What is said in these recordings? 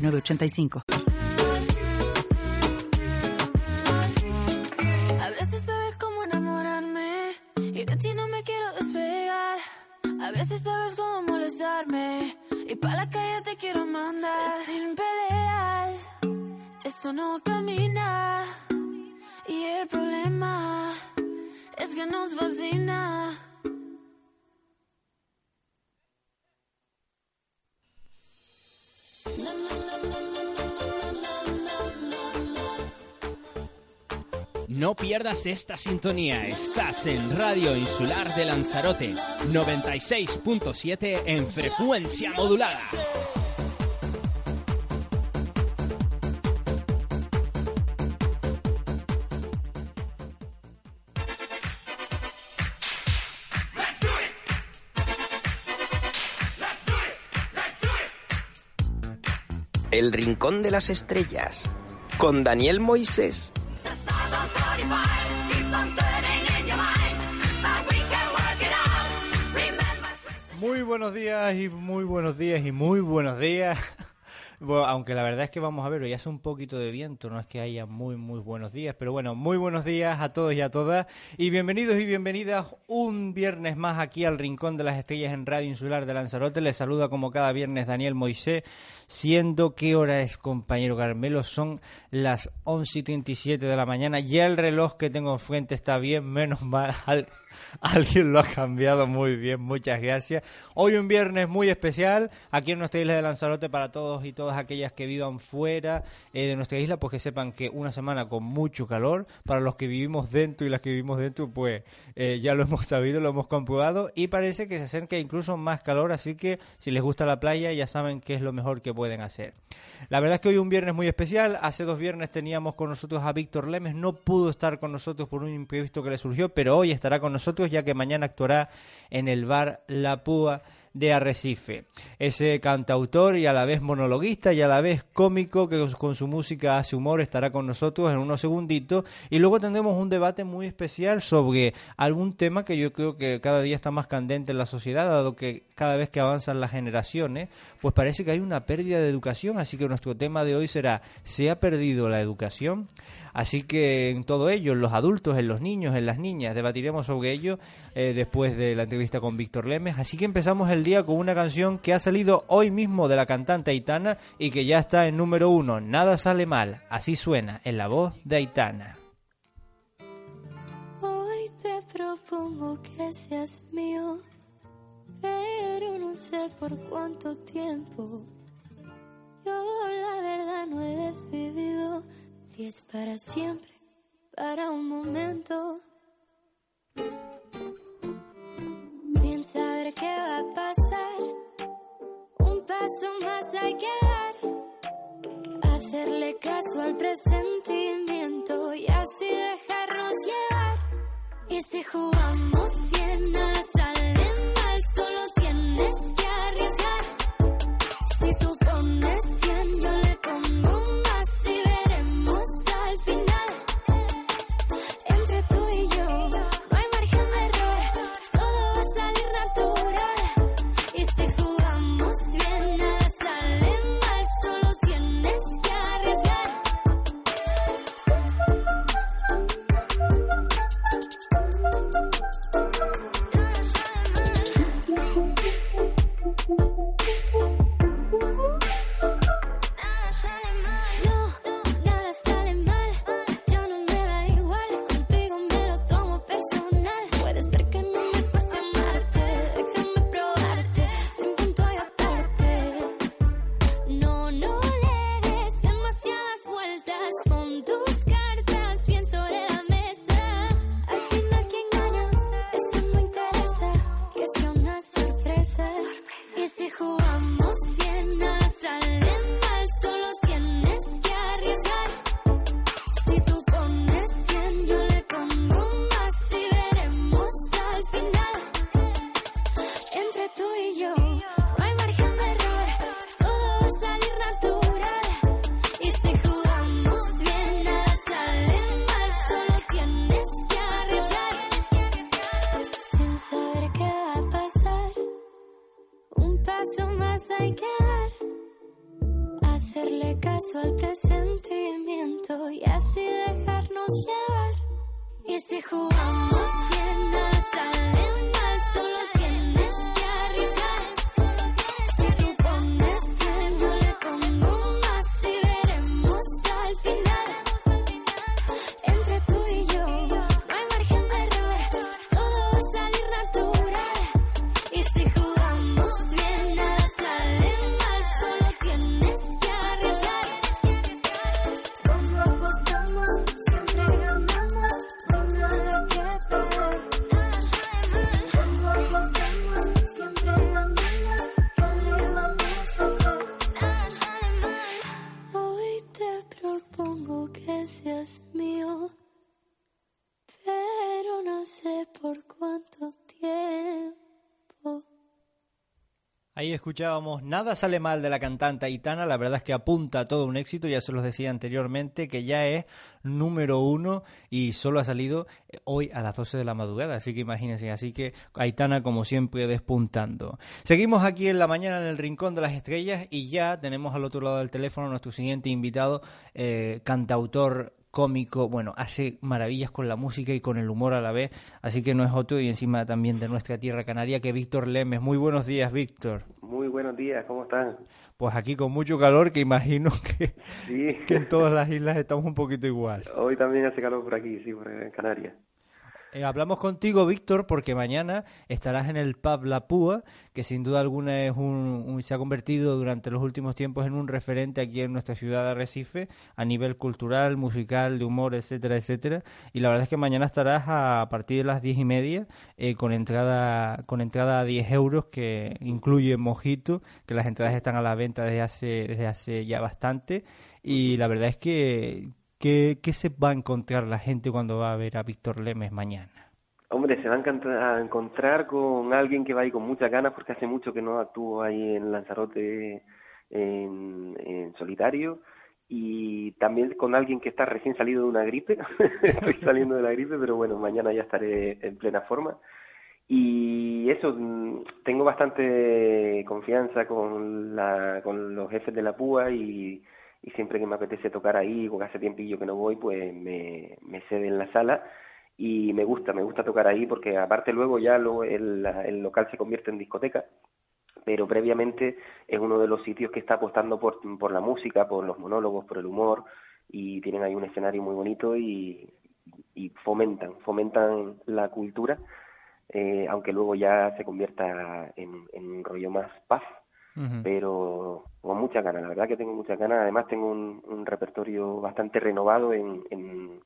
906985. A veces sabes cómo enamorarme y de ti no me quiero despegar. A veces sabes cómo molestarme y para la calle te quiero mandar. Sin peleas, esto no camina y el problema es que nos fascina. No pierdas esta sintonía. Estás en Radio Insular de Lanzarote, 96.7 en frecuencia modulada. El Rincón de las Estrellas, con Daniel Moisés. Muy buenos días y muy buenos días y muy buenos días. Bueno, aunque la verdad es que vamos a ver, hoy hace un poquito de viento, no es que haya muy, muy buenos días, pero bueno, muy buenos días a todos y a todas. Y bienvenidos y bienvenidas un viernes más aquí al Rincón de las Estrellas en Radio Insular de Lanzarote. Les saluda como cada viernes Daniel Moisés, siendo qué hora es, compañero Carmelo, son las 11 y 37 de la mañana. Ya el reloj que tengo enfrente está bien, menos mal. Al- Alguien lo ha cambiado muy bien, muchas gracias. Hoy un viernes muy especial aquí en nuestra isla de Lanzarote para todos y todas aquellas que vivan fuera eh, de nuestra isla, pues que sepan que una semana con mucho calor, para los que vivimos dentro y las que vivimos dentro, pues eh, ya lo hemos sabido, lo hemos comprobado y parece que se acerca incluso más calor, así que si les gusta la playa ya saben qué es lo mejor que pueden hacer. La verdad es que hoy un viernes muy especial, hace dos viernes teníamos con nosotros a Víctor Lemes, no pudo estar con nosotros por un imprevisto que le surgió, pero hoy estará con nosotros ya que mañana actuará en el bar La Púa de Arrecife. Ese cantautor y a la vez monologuista y a la vez cómico que con su música hace humor estará con nosotros en unos segunditos y luego tendremos un debate muy especial sobre algún tema que yo creo que cada día está más candente en la sociedad dado que cada vez que avanzan las generaciones pues parece que hay una pérdida de educación así que nuestro tema de hoy será ¿se ha perdido la educación? Así que en todo ello, en los adultos, en los niños, en las niñas, debatiremos sobre ello eh, después de la entrevista con Víctor Lemes. Así que empezamos el día con una canción que ha salido hoy mismo de la cantante Aitana y que ya está en número uno. Nada sale mal. Así suena en la voz de Aitana. Hoy te propongo que seas mío, pero no sé por cuánto tiempo. Yo la verdad no he decidido si es para siempre, para un momento. Sin saber qué va a pasar, un paso más hay que dar. Hacerle caso al presentimiento y así dejarnos llevar. Y si jugamos bien, nada sale mal, solo tienes que arriesgar. Ahí escuchábamos Nada sale mal de la cantante Aitana, la verdad es que apunta a todo un éxito, ya se los decía anteriormente, que ya es número uno y solo ha salido eh, hoy a las 12 de la madrugada, así que imagínense, así que Aitana como siempre despuntando. Seguimos aquí en la mañana en el Rincón de las Estrellas y ya tenemos al otro lado del teléfono nuestro siguiente invitado, eh, cantautor cómico, bueno, hace maravillas con la música y con el humor a la vez, así que no es otro y encima también de nuestra tierra canaria que Víctor Lemes. Muy buenos días, Víctor. Muy buenos días, ¿cómo están? Pues aquí con mucho calor, que imagino que, Sí, que en todas las islas estamos un poquito igual. hoy también hace calor por aquí, sí, por en Canarias. Eh, hablamos contigo, Víctor, porque mañana estarás en el pub La Púa, que sin duda alguna es un, un- se ha convertido durante los últimos tiempos en un referente aquí en nuestra ciudad de Arrecife a nivel cultural, musical, de humor, etcétera, etcétera. Y la verdad es que mañana estarás a, partir de las diez y media eh, con entrada con entrada a 10 euros que incluye mojito, que las entradas están a la venta desde hace desde hace ya bastante. Y la verdad es que ¿Qué, ¿Qué se va a encontrar la gente cuando va a ver a Víctor Lemes mañana? Hombre, se va a encont- a encontrar con alguien que va ahí con muchas ganas porque hace mucho que no actúo ahí en Lanzarote en, en solitario y también con alguien que está recién salido de una gripe. Estoy saliendo de la gripe, pero bueno, mañana ya estaré en plena forma. Y eso, tengo bastante confianza con, la, con los jefes de la PUA y, y siempre que me apetece tocar ahí, porque hace tiempillo que no voy, pues me, me ceden la sala. Y me gusta, me gusta tocar ahí porque aparte luego ya lo, el, el local se convierte en discoteca, pero previamente es uno de los sitios que está apostando por, por la música, por los monólogos, por el humor y tienen ahí un escenario muy bonito y, y fomentan, fomentan la cultura, eh, aunque luego ya se convierta en, en un rollo más paz Pero con muchas ganas, la verdad que tengo muchas ganas, además tengo un, un repertorio bastante renovado en, en,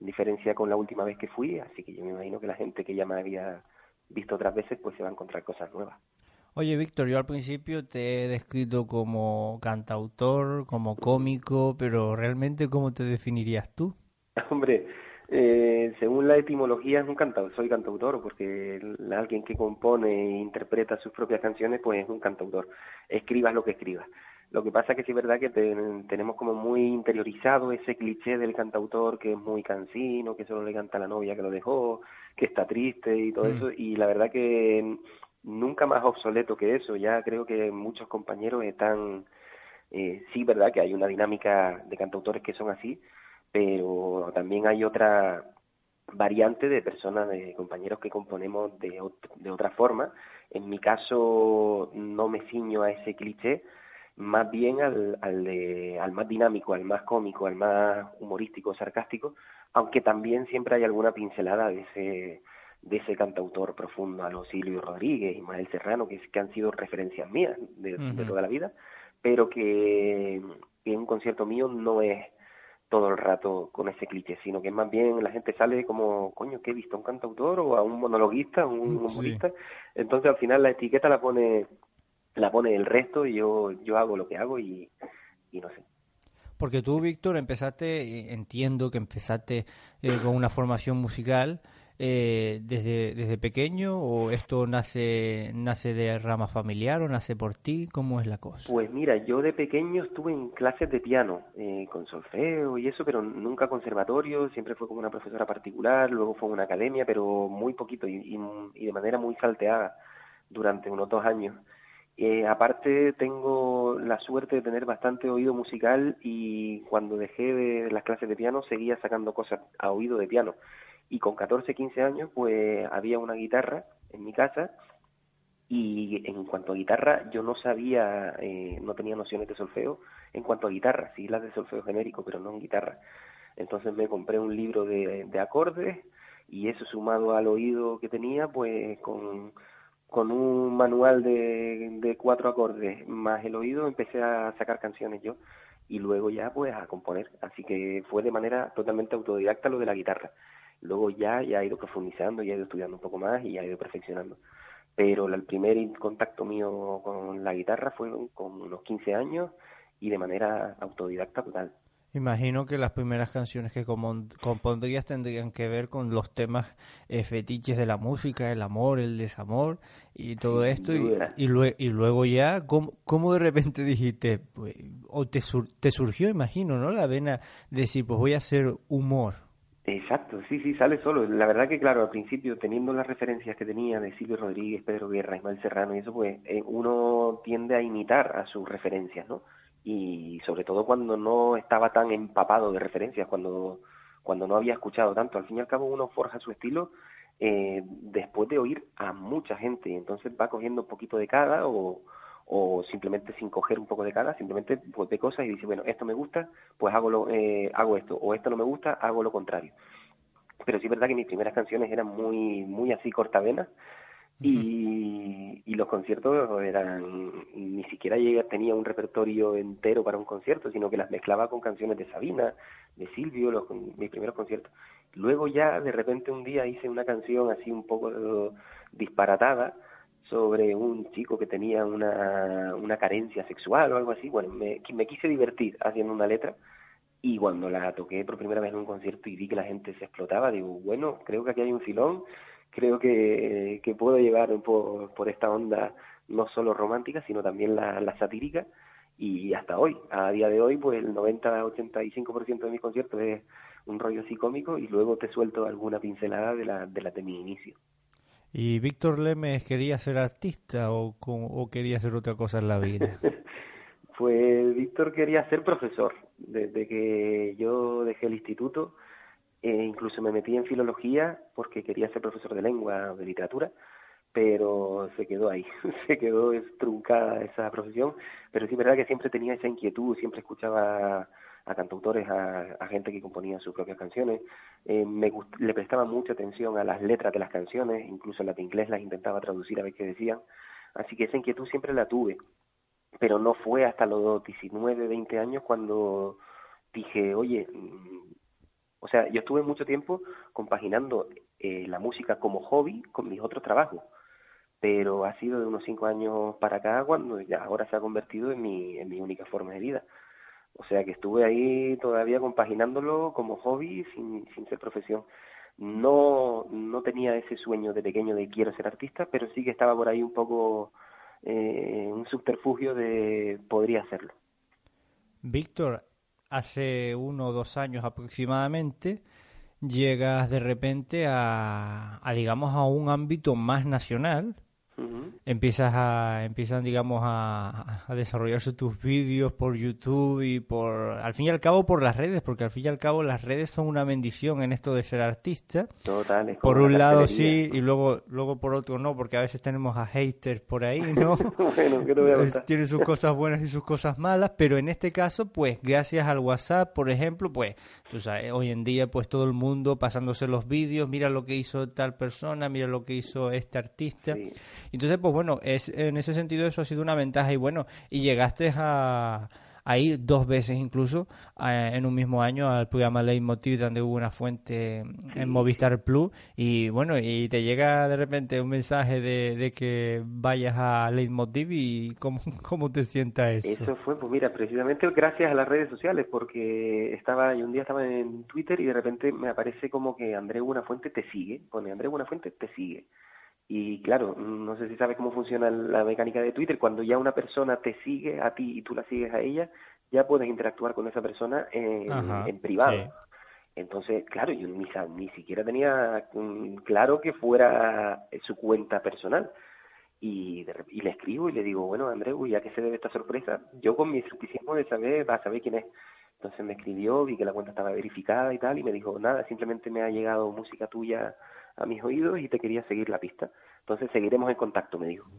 en diferencia con la última vez que fui, así que yo me imagino que la gente que ya me había visto otras veces pues se va a encontrar cosas nuevas. Oye, Víctor, yo al principio te he descrito como cantautor, como cómico, pero realmente, ¿cómo te definirías tú? Hombre, eh, según la etimología es un cantautor, soy cantautor porque alguien que compone e interpreta sus propias canciones pues es un cantautor, escribas lo que escribas. Lo que pasa que sí es verdad que te- tenemos como muy interiorizado ese cliché del cantautor que es muy cansino, que solo le canta a la novia que lo dejó, que está triste y todo Mm. eso, y la verdad que nunca más obsoleto que eso, ya creo que muchos compañeros están, eh, sí, verdad que hay una dinámica de cantautores que son así, pero también hay otra variante de personas, de compañeros que componemos de, ot- de otra forma. En mi caso no me ciño a ese cliché, más bien al, al, de- al más dinámico, al más cómico, al más humorístico, sarcástico, aunque también siempre hay alguna pincelada de ese de ese cantautor profundo a los Silvio Rodríguez, Ismael Serrano, que, que han sido referencias mías de, toda la vida, pero que, que en un concierto mío no es todo el rato con ese cliché, sino que más bien la gente sale como, coño, ¿qué he visto? ¿Un cantautor o a un monologuista, un Sí. humorista? Entonces al final la etiqueta la pone la pone el resto y yo, yo hago lo que hago y, y no sé. Porque tú, Víctor, empezaste, eh, entiendo que empezaste eh, con una formación musical eh, desde, desde pequeño o esto nace, nace de rama familiar o nace por ti, ¿cómo es la cosa? Pues mira, yo de pequeño estuve en clases de piano, eh, con solfeo y eso, pero nunca conservatorio, siempre fue como una profesora particular, luego fue una academia, pero muy poquito y, y, y de manera muy salteada durante unos dos años. Eh, aparte tengo la suerte de tener bastante oído musical y cuando dejé de las clases de piano seguía sacando cosas a oído de piano. Y con 14, 15 años pues había una guitarra en mi casa y en cuanto a guitarra yo no sabía, eh, no tenía nociones de solfeo en cuanto a guitarra, sí las de solfeo genérico, pero no en guitarra. Entonces me compré un libro de, de acordes y eso sumado al oído que tenía, pues con, con un manual de, de cuatro acordes más el oído empecé a sacar canciones yo y luego ya pues a componer. Así que fue de manera totalmente autodidacta lo de la guitarra. Luego ya, ya he ido profundizando, ya he ido estudiando un poco más y ya he ido perfeccionando pero el primer contacto mío con la guitarra fue con unos 15 años y de manera autodidacta total. Imagino que las primeras canciones que compondrías tendrían que ver con los temas eh, fetiches de la música, el amor, el desamor y todo esto. Y, y, luego ya, ¿cómo, de repente dijiste, pues, o te, te surgió, imagino, ¿no? La vena de decir, pues voy a hacer humor. Exacto, sí, sí, sale solo. La verdad que, claro, al principio, teniendo las referencias que tenía de Silvio Rodríguez, Pedro Guerra, Ismael Serrano y eso, pues eh, uno tiende a imitar a sus referencias, ¿no? Y sobre todo cuando no estaba tan empapado de referencias, cuando, cuando no había escuchado tanto. Al fin y al cabo uno forja su estilo eh, después de oír a mucha gente, entonces va cogiendo un poquito de cada o, o simplemente sin coger un poco de cada, simplemente pues ve cosas y dice, bueno, esto me gusta, pues hago, lo, eh, hago esto, o esto no me gusta, hago lo contrario. Pero sí es verdad que mis primeras canciones eran muy, muy así cortavenas y, y los conciertos eran, ni siquiera llegué, tenía un repertorio entero para un concierto, sino que las mezclaba con canciones de Sabina, de Silvio, los, mis primeros conciertos. Luego ya de repente un día hice una canción así un poco disparatada, sobre un chico que tenía una, una carencia sexual o algo así. Bueno, me, me quise divertir haciendo una letra y cuando la toqué por primera vez en un concierto y vi que la gente se explotaba, digo, bueno, creo que aquí hay un filón, creo que, que puedo llevar por, por esta onda no solo romántica, sino también la, la satírica y hasta hoy, a día de hoy, pues el 90-85% de mis conciertos es un rollo así cómico y luego te suelto alguna pincelada de la de, la de mi inicio. ¿Y Víctor Lemes quería ser artista o, quería hacer otra cosa en la vida? pues Víctor quería ser profesor. Desde que yo dejé el instituto, e incluso me metí en filología porque quería ser profesor de lengua o de literatura, pero se quedó ahí, se quedó estruncada esa profesión. Pero sí es verdad que siempre tenía esa inquietud, siempre escuchaba a cantautores, a, gente que componía sus propias canciones. Eh, me le prestaba mucha atención a las letras de las canciones, incluso las de inglés las intentaba traducir a ver qué decían. Así que esa inquietud siempre la tuve, pero no fue hasta los 19, 20 años cuando dije, oye, mm, o sea, yo estuve mucho tiempo compaginando eh, la música como hobby con mis otros trabajos, pero ha sido de unos cinco años para acá cuando ya ahora se ha convertido en mi, en mi única forma de vida. O sea que estuve ahí todavía compaginándolo como hobby sin, sin ser profesión. No, no tenía ese sueño de pequeño de quiero ser artista, pero sí que estaba por ahí un poco eh, un subterfugio de podría hacerlo. Víctor, hace uno o dos años aproximadamente llegas de repente a, a digamos a un ámbito más nacional Empiezas a, empiezan, digamos, a, a, desarrollarse tus vídeos por YouTube y por, al fin y al cabo, por las redes, porque al fin y al cabo las redes son una bendición en esto de ser artista. Total, por un lado sí, y luego, luego por otro no, porque a veces tenemos a haters por ahí, ¿no? bueno, que no voy a Tiene sus cosas buenas y sus cosas malas, pero en este caso, pues, gracias al WhatsApp, por ejemplo, pues, tú sabes, hoy en día, pues, todo el mundo pasándose los vídeos, mira lo que hizo tal persona, mira lo que hizo este artista. Entonces, pues bueno, es, en ese sentido eso ha sido una ventaja y bueno, y llegaste a, ir dos veces incluso en un mismo año al programa Leitmotiv donde hubo una fuente en Movistar Plus y bueno, y te llega de repente un mensaje de, que vayas a Leitmotiv y cómo, cómo te sienta eso. Eso fue, pues mira, precisamente gracias a las redes sociales porque estaba, y un día estaba en Twitter y de repente me aparece como que André Buenafuente te sigue, pone André Buenafuente te sigue. Y claro, no sé si sabes cómo funciona la mecánica de Twitter, cuando ya una persona te sigue a ti y tú la sigues a ella, ya puedes interactuar con esa persona en, privado. Entonces, claro, yo ni, ni siquiera tenía mm, claro que fuera su cuenta personal. y, y le escribo y le digo, bueno, Andreu, ¿y a qué se debe esta sorpresa? Yo con mi escepticismo de saber, va a saber quién es. Entonces me escribió, vi que la cuenta estaba verificada y tal, y me dijo, nada, simplemente me ha llegado música tuya a mis oídos y te quería seguir la pista. Entonces seguiremos en contacto, me dijo.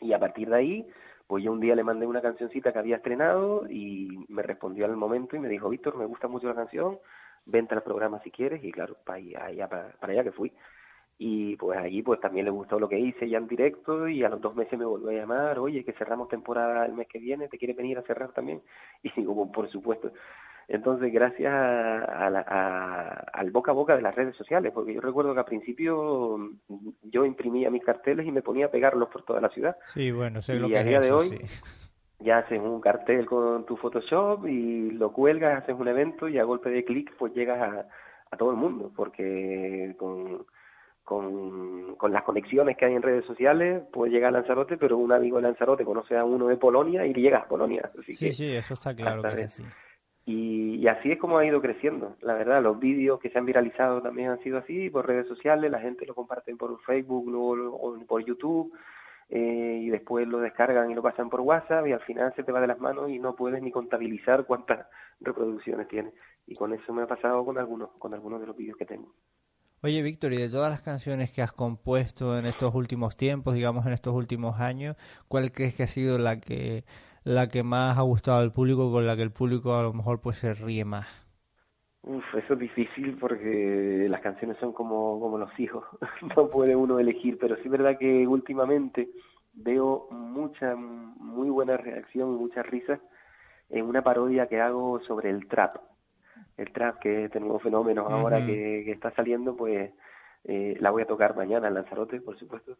Y a partir de ahí, pues yo un día le mandé una cancioncita que había estrenado y me respondió al momento y me dijo, Víctor, me gusta mucho la canción, vente al programa si quieres, y claro, para allá, para, allá que fui y pues allí pues también le gustó lo que hice ya en directo y a los dos meses me volvió a llamar, oye, que cerramos temporada el mes que viene, ¿te quiere venir a cerrar también? Y digo, por supuesto. Entonces, gracias a, al boca a boca de las redes sociales, porque yo recuerdo que al principio mm, yo imprimía mis carteles y me ponía a pegarlos por toda la ciudad. Sí, bueno, sé lo y que a es día de eso, hoy sí. ya haces un cartel con tu Photoshop y lo cuelgas, haces un evento y a golpe de clic pues llegas a, a todo el mundo, porque con con, con las conexiones que hay en redes sociales, puede llegar a Lanzarote, pero un amigo de Lanzarote conoce a uno de Polonia y llega a Polonia. Así Sí, que, sí, eso está claro que hasta es así. Y, y así es como ha ido creciendo. La verdad, los vídeos que se han viralizado también han sido así, por redes sociales, la gente lo comparte por Facebook luego lo- o por YouTube, eh, y después lo descargan y lo pasan por WhatsApp, y al final se te va de las manos y no puedes ni contabilizar cuántas reproducciones tiene. Y con eso me ha pasado con algunos, con algunos de los vídeos que tengo. Oye, Víctor, y de todas las canciones que has compuesto en estos últimos tiempos, digamos en estos últimos años, ¿cuál crees que ha sido la que la que más ha gustado al público, con la que el público a lo mejor pues se ríe más? Uf, eso es difícil porque las canciones son como, como los hijos, no puede uno elegir, pero sí es verdad que últimamente veo mucha, muy buena reacción y muchas risas en una parodia que hago sobre el trap. El trap, que es este nuevo fenómeno ahora que está saliendo, pues eh, la voy a tocar mañana en Lanzarote, por supuesto.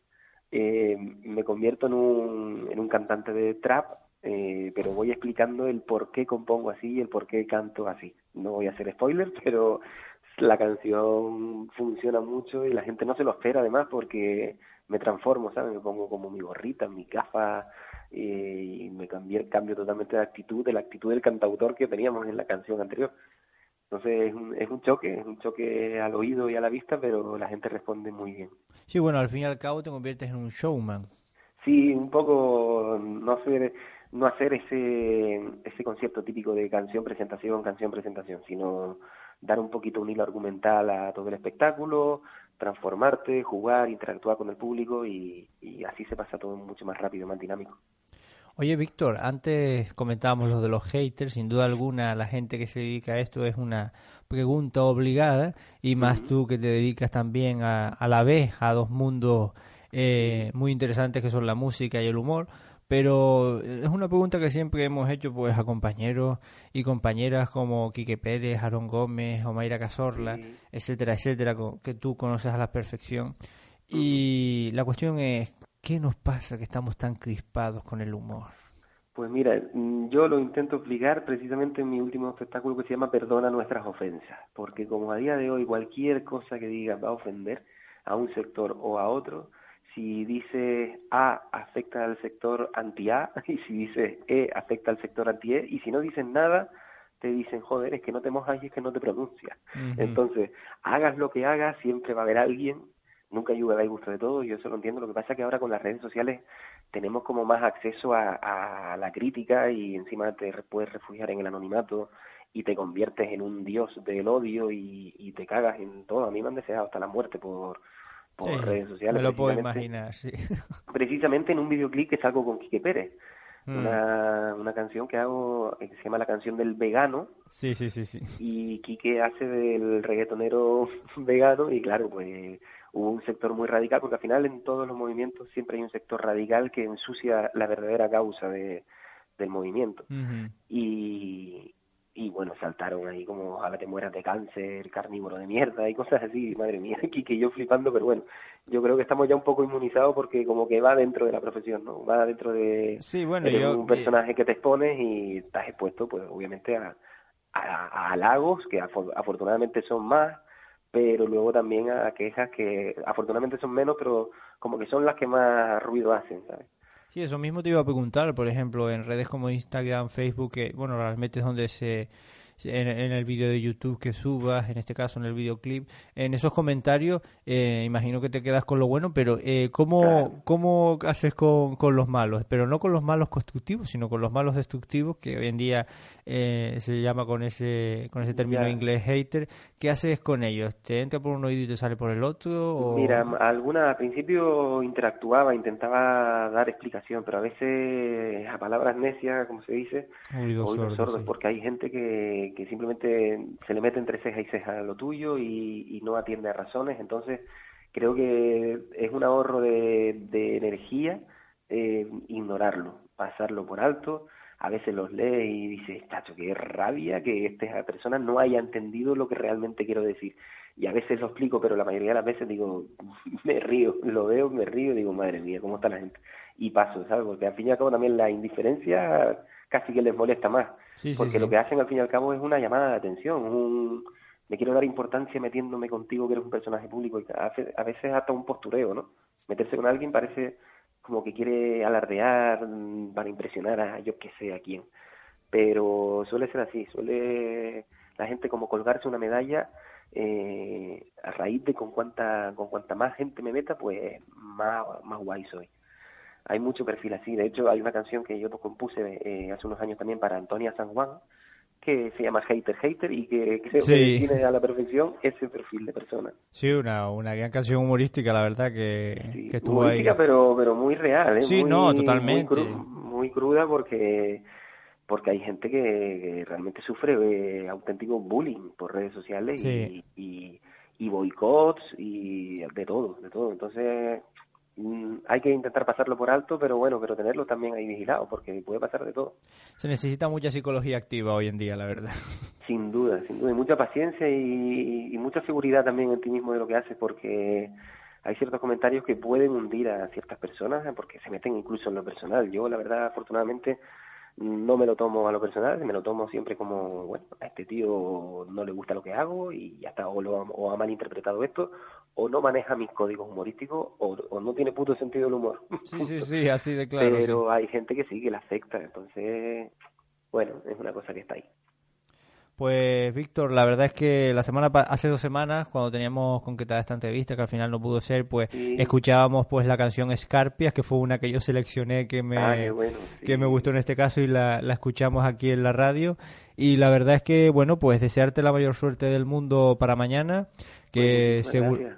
Eh, me convierto en un, en un cantante de trap, eh, pero voy explicando el por qué compongo así y el por qué canto así. No voy a hacer spoilers, pero la canción funciona mucho y la gente no se lo espera además porque me transformo, ¿sabes? Me pongo como mi gorrita, mi gafas eh, y me cambié, cambio totalmente de actitud, de la actitud del cantautor que teníamos en la canción anterior. Entonces es un, es un choque, es un choque al oído y a la vista, pero la gente responde muy bien. Sí, bueno, al fin y al cabo te conviertes en un showman. Sí, un poco no hacer, no hacer ese, ese concepto típico de canción, presentación, canción, presentación, sino dar un poquito un hilo argumental a todo el espectáculo, transformarte, jugar, interactuar con el público y, y así se pasa todo mucho más rápido, más dinámico. Oye, Víctor, antes comentábamos lo de los haters, sin duda alguna la gente que se dedica a esto es una pregunta obligada y más tú que te dedicas también a, a la vez a dos mundos eh, muy interesantes que son la música y el humor, pero es una pregunta que siempre hemos hecho pues a compañeros y compañeras como Quique Pérez, Aaron Gómez, Omaira Cazorla, Sí. etcétera, etcétera, que tú conoces a la perfección. Y la cuestión es, ¿qué nos pasa que estamos tan crispados con el humor? Pues mira, mm, yo lo intento explicar precisamente en mi último espectáculo que se llama Perdona nuestras ofensas, porque como a día de hoy cualquier cosa que digas va a ofender a un sector o a otro, si dices A afecta al sector anti-A y si dices E afecta al sector anti-E y si no dices nada te dicen, joder, es que no te mojas y es que no te pronuncias. Entonces, hagas lo que hagas, siempre va a haber alguien, nunca lluvia hay gusto de todo, yo eso lo entiendo, lo que pasa es que ahora con las redes sociales tenemos como más acceso a, a la crítica y encima te puedes refugiar en el anonimato y te conviertes en un dios del odio y, y te cagas en todo. A mí me han deseado hasta la muerte por, por Sí, redes sociales. Me lo puedo imaginar, sí. Precisamente en un videoclip que salgo con Quique Pérez. Mm. Una, una canción que hago eh, que se llama la canción del vegano Sí, sí, sí, sí. y Quique hace del reggaetonero vegano y claro, pues hubo un sector muy radical porque al final en todos los movimientos siempre hay un sector radical que ensucia la verdadera causa de, del movimiento y, y bueno, saltaron ahí como ojalá te mueras de cáncer, carnívoro de mierda y cosas así, madre mía, Quique y yo flipando, pero bueno, yo creo que estamos ya un poco inmunizados porque como que va dentro de la profesión, ¿no? Va dentro de Sí, bueno, eres yo... un personaje que te expones y estás expuesto, pues obviamente a, a, a halagos, que afo- afortunadamente son más, pero luego también a quejas que afortunadamente son menos, pero como que son las que más ruido hacen, ¿sabes? Sí, eso mismo te iba a preguntar, por ejemplo, en redes como Instagram, Facebook, que, bueno, realmente es donde se, en, el vídeo de YouTube que subas, en este caso en el videoclip, en esos comentarios, eh, imagino que te quedas con lo bueno, pero eh, ¿cómo, ¿cómo haces con, con los malos? Pero no con los malos constructivos, sino con los malos destructivos, que hoy en día eh, se llama con ese, con ese término inglés hater. ¿Qué haces con ellos? ¿Te entra por un oído y te sale por el otro? Mira, alguna, al principio interactuaba, intentaba dar explicación, pero a veces a palabras necias, como se dice, oídos, sordos, porque hay gente que, que simplemente se le mete entre ceja y ceja lo tuyo y, no atiende a razones, entonces creo que es un ahorro de, energía eh, ignorarlo, pasarlo por alto, a veces los lee y dice, chacho, qué rabia que esta persona no haya entendido lo que realmente quiero decir. Y a veces lo explico, pero la mayoría de las veces digo, me río, lo veo, me río digo, madre mía, ¿cómo está la gente? Y paso, ¿sabes? Porque al fin y al cabo también la indiferencia casi que les molesta más. porque lo que hacen al fin y al cabo es una llamada de atención, un me quiero dar importancia metiéndome contigo que eres un personaje público y a veces hasta un postureo, ¿no? Meterse con alguien parece como que quiere alardear mm, para impresionar a yo que sé a quién. Pero suele ser así, suele la gente como colgarse una medalla eh, a raíz de con cuánta, con cuanta más gente me meta, pues más, más guay soy. Hay mucho perfil así, de hecho hay una canción que yo compuse eh, hace unos años también para Antonia San Juan, que se llama Hater Hater y que, que se define a la perfección ese perfil de persona. Sí, una, una gran canción humorística, la verdad, que, que estuvo humorística, pero, pero muy real, ¿eh? Sí, no, totalmente. Muy, cruda porque porque hay gente que, realmente sufre eh, auténtico bullying por redes sociales y, y, y boicots y de todo, de todo. Entonces, hay que intentar pasarlo por alto, pero bueno, pero tenerlo también ahí vigilado, porque puede pasar de todo. Se necesita mucha psicología activa hoy en día, la verdad. Sin duda, sin duda, y mucha paciencia y, mucha seguridad también en ti mismo de lo que haces, porque hay ciertos comentarios que pueden hundir a ciertas personas, porque se meten incluso en lo personal. Yo, la verdad, afortunadamente, no me lo tomo a lo personal, me lo tomo siempre como, bueno, a este tío no le gusta lo que hago y ya está, o, lo, o ha malinterpretado esto, o no maneja mis códigos humorísticos, o, no tiene puto sentido del humor. Sí, sí, sí, así de claro. Pero hay gente que sí, que la afecta, entonces, bueno, es una cosa que está ahí. Pues Víctor, la verdad es que la semana hace dos semanas cuando teníamos concretada esta entrevista que al final no pudo ser, pues escuchábamos pues la canción Escarpias que fue una que yo seleccioné que me ah, que me gustó en este caso y la, la escuchamos aquí en la radio. Y la verdad es que bueno pues desearte la mayor suerte del mundo para mañana que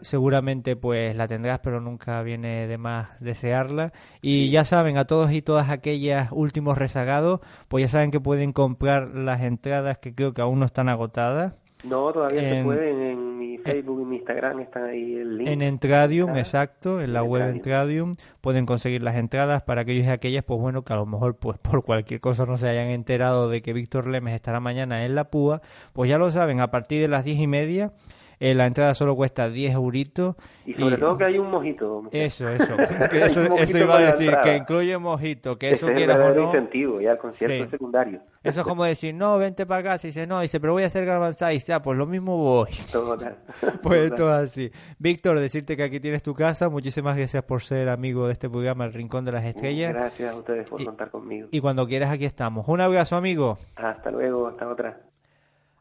seguramente pues la tendrás pero nunca viene de más desearla. Y ya saben a todos y todas aquellas últimos rezagados pues ya saben que pueden comprar las entradas que creo que aún no están agotadas. No todavía se pueden en mi Facebook y mi Instagram están ahí el link. en Entradium exacto en la web Entradium pueden conseguir las entradas para aquellos y aquellas pues bueno que a lo mejor pues por cualquier cosa no se hayan enterado de que Víctor Lemes estará mañana en la púa. Pues ya lo saben a partir de las diez y media eh, la entrada solo cuesta 10 euritos. Y sobre todo que hay un mojito. Eso, eso. eso, iba a decir, que incluye mojito, que eso quieras o no. incentivo, ya concierto secundario. Eso es como decir, no, vente para acá. Si dice, no, dice, pero voy a hacer y ya, pues lo mismo voy. pues todo así. Víctor, decirte que aquí tienes tu casa. Muchísimas gracias por ser amigo de este programa, El Rincón de las Estrellas. Gracias a ustedes por contar conmigo. Y cuando quieras, aquí estamos. Un abrazo, amigo. Hasta luego, hasta otra.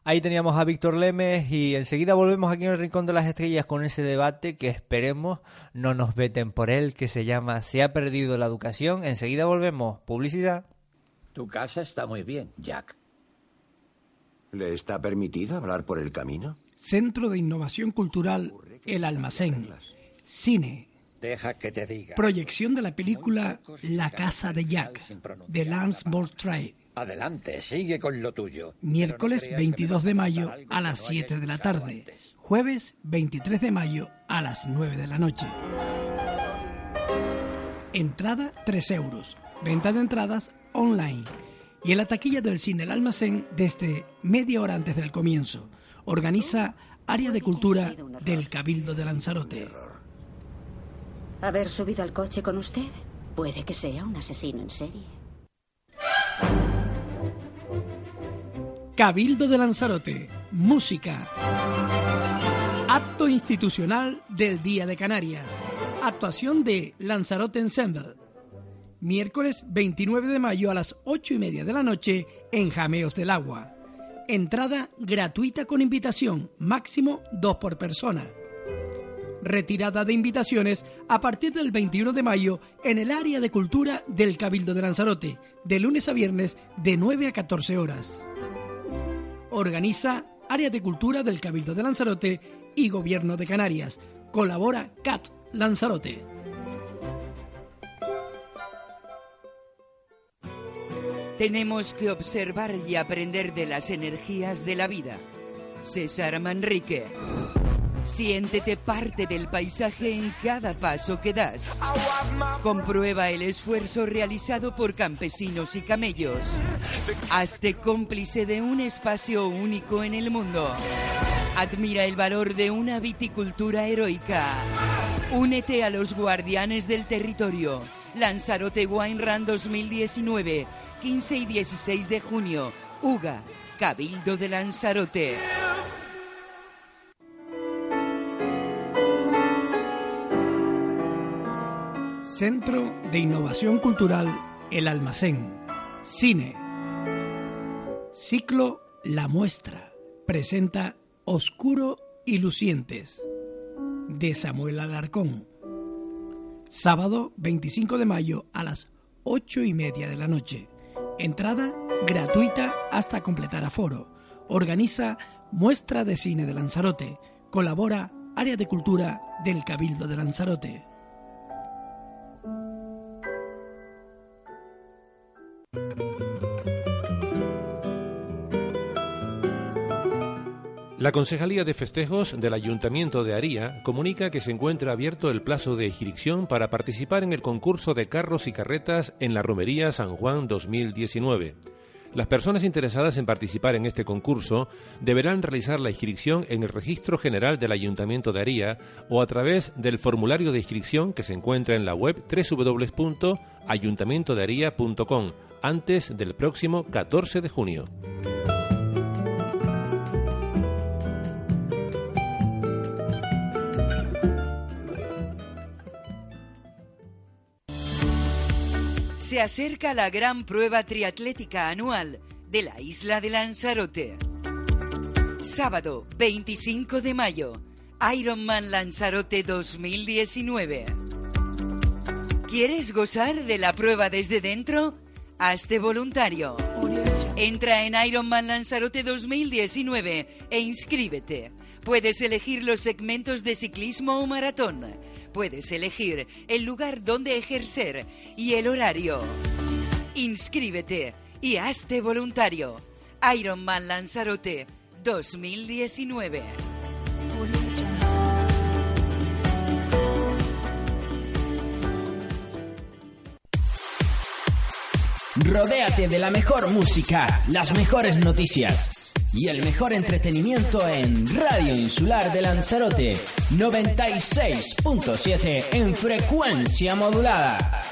Ahí teníamos a Víctor Lemes y enseguida volvemos aquí en el Rincón de las Estrellas con ese debate que esperemos no nos veten por él, que se llama ¿Se ha perdido la educación? Enseguida volvemos. Publicidad. Tu casa está muy bien, Jack. ¿Le está permitido hablar por el camino? Centro de Innovación Cultural El Almacén. Cine. Deja que te diga. Proyección de la película La Casa de Jack, de Lance Trade Adelante, sigue con lo tuyo. Miércoles 22 de mayo a las 7 de la tarde. Jueves 23 de mayo a las 9 de la noche. Entrada 3 euros. Venta de entradas online. Y en la taquilla del cine El Almacén desde media hora antes del comienzo. Organiza Área de Cultura del Cabildo de Lanzarote. ¿Haber subido al coche con usted? Puede que sea un asesino en serie. Cabildo de Lanzarote, música. Acto institucional del Día de Canarias. Actuación de Lanzarote Ensemble. Miércoles 29 de mayo a las 8 y media de la noche en Jameos del Agua. Entrada gratuita con invitación, máximo dos por persona. Retirada de invitaciones a partir del 21 de mayo en el área de cultura del Cabildo de Lanzarote, de lunes a viernes de 9 a 14 horas. Organiza Área de Cultura del Cabildo de Lanzarote y Gobierno de Canarias. Colabora CAT Lanzarote. Tenemos que observar y aprender de las energías de la vida. César Manrique. Siéntete parte del paisaje en cada paso que das. Comprueba el esfuerzo realizado por campesinos y camellos. Hazte cómplice de un espacio único en el mundo. Admira el valor de una viticultura heroica. Únete a los guardianes del territorio. Lanzarote Wine Run 2019, 15 y 16 de junio. UGA, Cabildo de Lanzarote. Centro de Innovación Cultural El Almacén. Cine. Ciclo La Muestra. Presenta Oscuro y Lucientes. De Samuel Alarcón. Sábado 25 de mayo a las 8 y media de la noche. Entrada gratuita hasta completar aforo. Organiza Muestra de Cine de Lanzarote. Colabora Área de Cultura del Cabildo de Lanzarote. La Concejalía de Festejos del Ayuntamiento de Aría comunica que se encuentra abierto el plazo de inscripción para participar en el concurso de carros y carretas en la Romería San Juan 2019. Las personas interesadas en participar en este concurso deberán realizar la inscripción en el Registro General del Ayuntamiento de Aría o a través del formulario de inscripción que se encuentra en la web www.ayuntamientodearia.com antes del próximo 14 de junio. Se acerca la gran prueba triatlética anual de la isla de Lanzarote. Sábado 25 de mayo, Ironman Lanzarote 2019. ¿Quieres gozar de la prueba desde dentro? Hazte voluntario. Entra en Ironman Lanzarote 2019 e inscríbete. Puedes elegir los segmentos de ciclismo o maratón. Puedes elegir el lugar donde ejercer y el horario. Inscríbete y hazte voluntario. Ironman Lanzarote 2019. Rodéate de la mejor música, las mejores noticias y el mejor entretenimiento en Radio Insular de Lanzarote 96.7 en frecuencia modulada.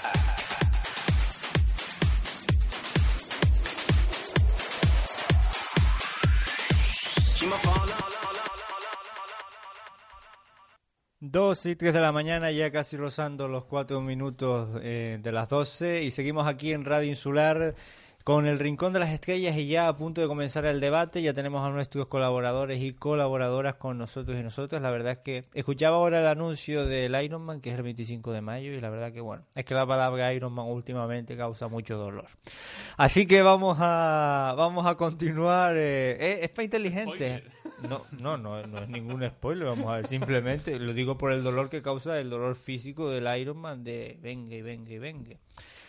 Dos y tres de la mañana, ya casi rozando los cuatro minutos eh, de las 12 y seguimos aquí en Radio Insular con el Rincón de las Estrellas y ya a punto de comenzar el debate, ya tenemos a nuestros colaboradores y colaboradoras con nosotros y nosotras. La verdad es que escuchaba ahora el anuncio del Ironman, que es el 25 de mayo, y la verdad que bueno, es que la palabra Ironman últimamente causa mucho dolor. Así que vamos a vamos a continuar. Eh, eh, es para inteligente. No, no, no, no es ningún spoiler, vamos a ver, simplemente lo digo por el dolor que causa el dolor físico del Ironman de venga y venga y venga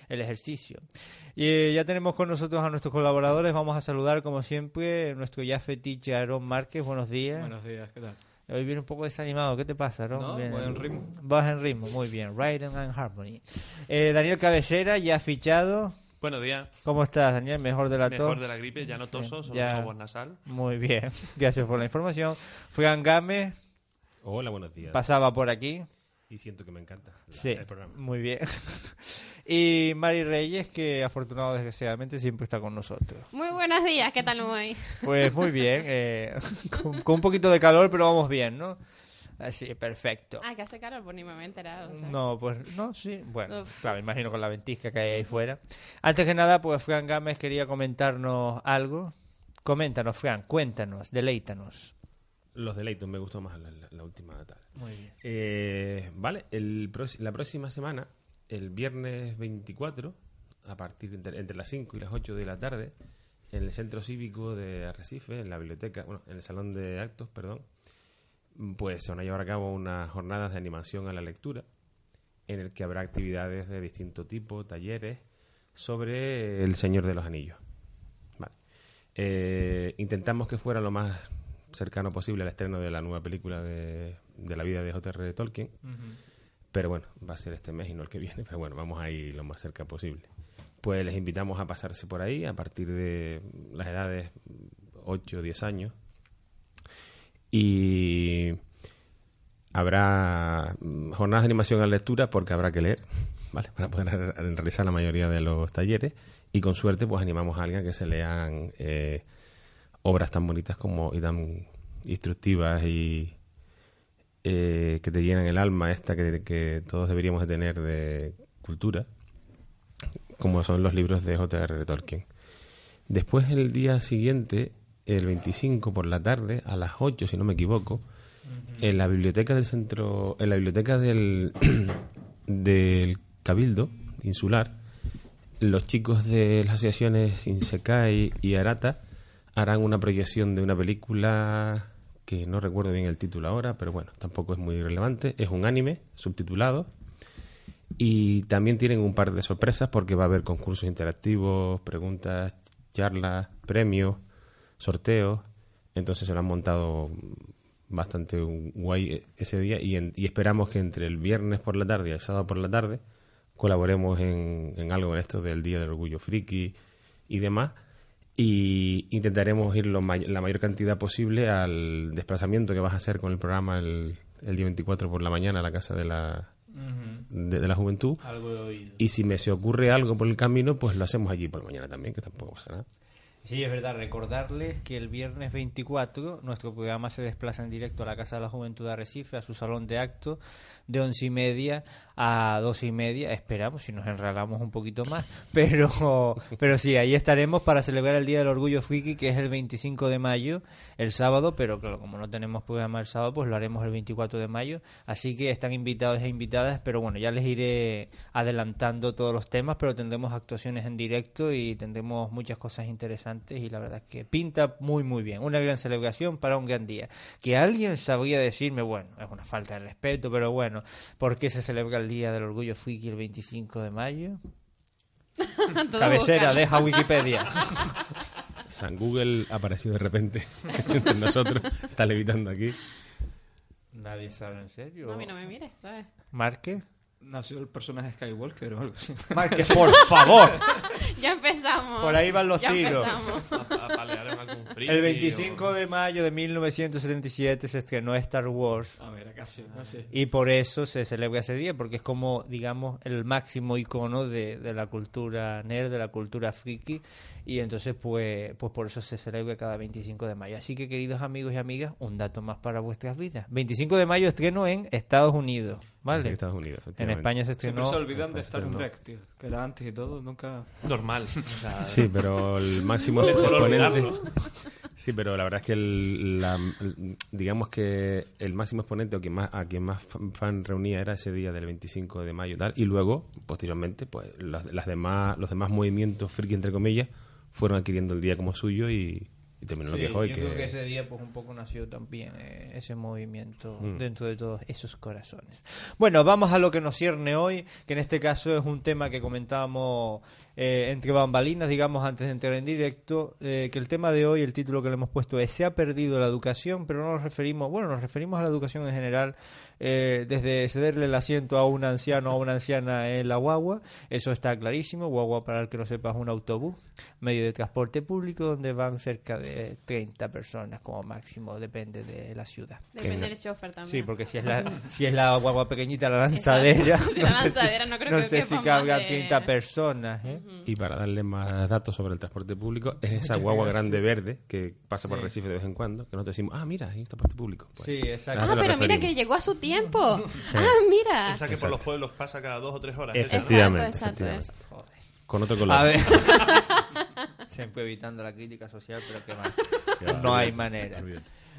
el ejercicio. Y eh, ya tenemos con nosotros a nuestros colaboradores. Vamos a saludar, como siempre, nuestro ya fetiche Aaron Márquez. Buenos días. Buenos días, ¿qué tal? Hoy viene un poco desanimado. ¿Qué te pasa, Aaron? No, voy en ritmo. Vas en ritmo, muy bien. Riding and Harmony. Eh, Daniel Cabecera, ya fichado. Buenos días. ¿Cómo estás, Daniel? ¿Mejor de la tos? Mejor de la gripe, ya no toso, solo Ya. tengo voz nasal. Muy bien. Gracias por la información. Fran Gámez Hola, buenos días. pasaba por aquí. Y siento que me encanta la- Sí, el programa. muy bien. y Mari Reyes, que afortunado desgraciadamente siempre está con nosotros. Muy buenos días, ¿qué tal muy? Pues muy bien, eh, con, con un poquito de calor, pero vamos bien, ¿no? Así, perfecto. Ah, que hace calor, pues ni me he enterado. o sea. No, pues no, sí, bueno, Uf. claro, imagino con la ventisca que hay ahí fuera. Antes que nada, pues Fran Gámez quería comentarnos algo Coméntanos, Fran, cuéntanos, deleítanos. Los deleitos me gustó más la, la- la última tarde. Muy bien. Eh, vale, el la próxima semana, el viernes 24, a partir entre, entre las 5 y las 8 de la tarde, en el Centro Cívico de Arrecife, en la biblioteca, bueno, en el Salón de Actos, perdón, pues se van a llevar a cabo unas jornadas de animación a la lectura, en el que habrá actividades de distinto tipo, talleres, sobre El Señor de los Anillos. Vale. Eh, intentamos que fuera lo más cercano posible al estreno de la nueva película de, de la vida de J.R.R. Tolkien. Pero bueno, va a ser este mes y no el que viene. Pero bueno, vamos a ir lo más cerca posible. Pues les invitamos a pasarse por ahí a partir de las edades 8 o 10 años. Y habrá jornadas de animación a lectura porque habrá que leer, ¿vale? Para poder re- realizar la mayoría de los talleres. Y con suerte, pues animamos a alguien que se lean eh, obras tan bonitas como y tan instructivas y eh, que te llenan el alma, esta que, que todos deberíamos de tener de cultura, como son los libros de J.R.R. Tolkien. Después, el día siguiente, el 25 por la tarde, a las 8, si no me equivoco, en la biblioteca del centro, en la biblioteca del, del Cabildo Insular, los chicos de las asociaciones Insecai y Arata harán una proyección de una película que no recuerdo bien el título ahora, pero bueno, tampoco es muy relevante. Es un anime subtitulado y también tienen un par de sorpresas porque va a haber concursos interactivos, preguntas, charlas, premios, sorteos. Entonces se lo han montado bastante guay ese día. Y, en- y esperamos que entre el viernes por la tarde y el sábado por la tarde colaboremos en, en algo en esto del Día del Orgullo Friki y demás. Y intentaremos ir lo may- la mayor cantidad posible al desplazamiento que vas a hacer con el programa el, el día 24 por la mañana a la Casa de la, de, de la Juventud. Algo y si me se ocurre algo por el camino pues lo hacemos allí por la mañana también que tampoco pasa nada Sí, es verdad, recordarles que el viernes 24 nuestro programa se desplaza en directo a la Casa de la Juventud de Arrecife, a su salón de actos, de once y media a doce y media, esperamos, si nos enralamos un poquito más, pero, pero sí, ahí estaremos para celebrar el Día del Orgullo Friki, que es el 25 de mayo, el sábado, pero claro, como no tenemos programa el sábado, pues lo haremos el 24 de mayo, así que están invitados e invitadas, pero bueno, ya les iré adelantando todos los temas, pero tendremos actuaciones en directo y tendremos muchas cosas interesantes y la verdad es que pinta muy muy bien, una gran celebración para un gran día. Que alguien sabría decirme, bueno, es una falta de respeto, pero bueno, ¿por qué se celebra el Día del Orgullo Friki el 25 de mayo? Cabecera, buscando. deja Wikipedia. San Google apareció de repente entre nosotros está levitando aquí Nadie sabe en serio. No, a mí no me mires, ¿sabes? Marque. Nació el personaje Skywalker o algo así. Marque, por favor. Ya empezamos. Por ahí van los ya tiros. empezamos. A, El 25 de mayo de 1977 se estrenó Star Wars. A ver, casi, no sé. Y por eso se celebra ese día, porque es como, digamos, el máximo icono de, de la cultura nerd, de la cultura friki. Y entonces, pues, pues por eso se celebra cada 25 de mayo. Así que, queridos amigos y amigas, un dato más para vuestras vidas. 25 de mayo estreno en Estados Unidos, ¿vale? En Estados Unidos, En. España se Siempre estrenó... se olvidan de. Star Trek, tío. Que era antes y todo, nunca... Normal. Sí, pero el máximo exponente. Sí, pero la verdad es que el, la- el- digamos que el máximo exponente o quien más, a quien más fan, fan reunía era ese día del 25 de mayo y tal. Y luego, posteriormente, pues las, las demás, los demás movimientos friki, entre comillas, fueron adquiriendo el día como suyo y, y terminó lo Sí, que es hoy. yo que- creo que ese día pues un poco nació también eh, ese movimiento Mm. dentro de todos esos corazones. Bueno, vamos a lo que nos cierne hoy, que en este caso es un tema que comentábamos eh, entre bambalinas, digamos, antes de entrar en directo, eh, que el tema de hoy, el título que le hemos puesto es Se ha perdido la educación, pero no nos referimos, bueno, nos referimos a la educación en general, eh, desde cederle el asiento a un anciano o a una anciana en la guagua, eso está clarísimo, guagua para el que no sepa es un autobús, medio de transporte público donde van cerca de 30 personas como máximo, depende de la ciudad. Depende del chofer también. Sí, porque si es la, si es la guagua pequeñita, la lanzadera. Si no sé lanzadera no creo no que sé si cargan de- 30 personas. ¿eh? Y para darle más datos sobre el transporte público, es esa Muchas guagua gracias. grande verde que pasa por Sí. Recife de vez en cuando, que nosotros decimos, ah, mira, hay un transporte público. Pues, Sí, exacto. Ah, pero mira que llegó a su tiempo. Sí. Ah, mira. Esa que por los pueblos pasa cada dos o tres horas. Efectivamente, Exacto, exacto, efectivamente. Con otro color. A ver. Siempre evitando la crítica social, pero qué más. Claro, no hay manera.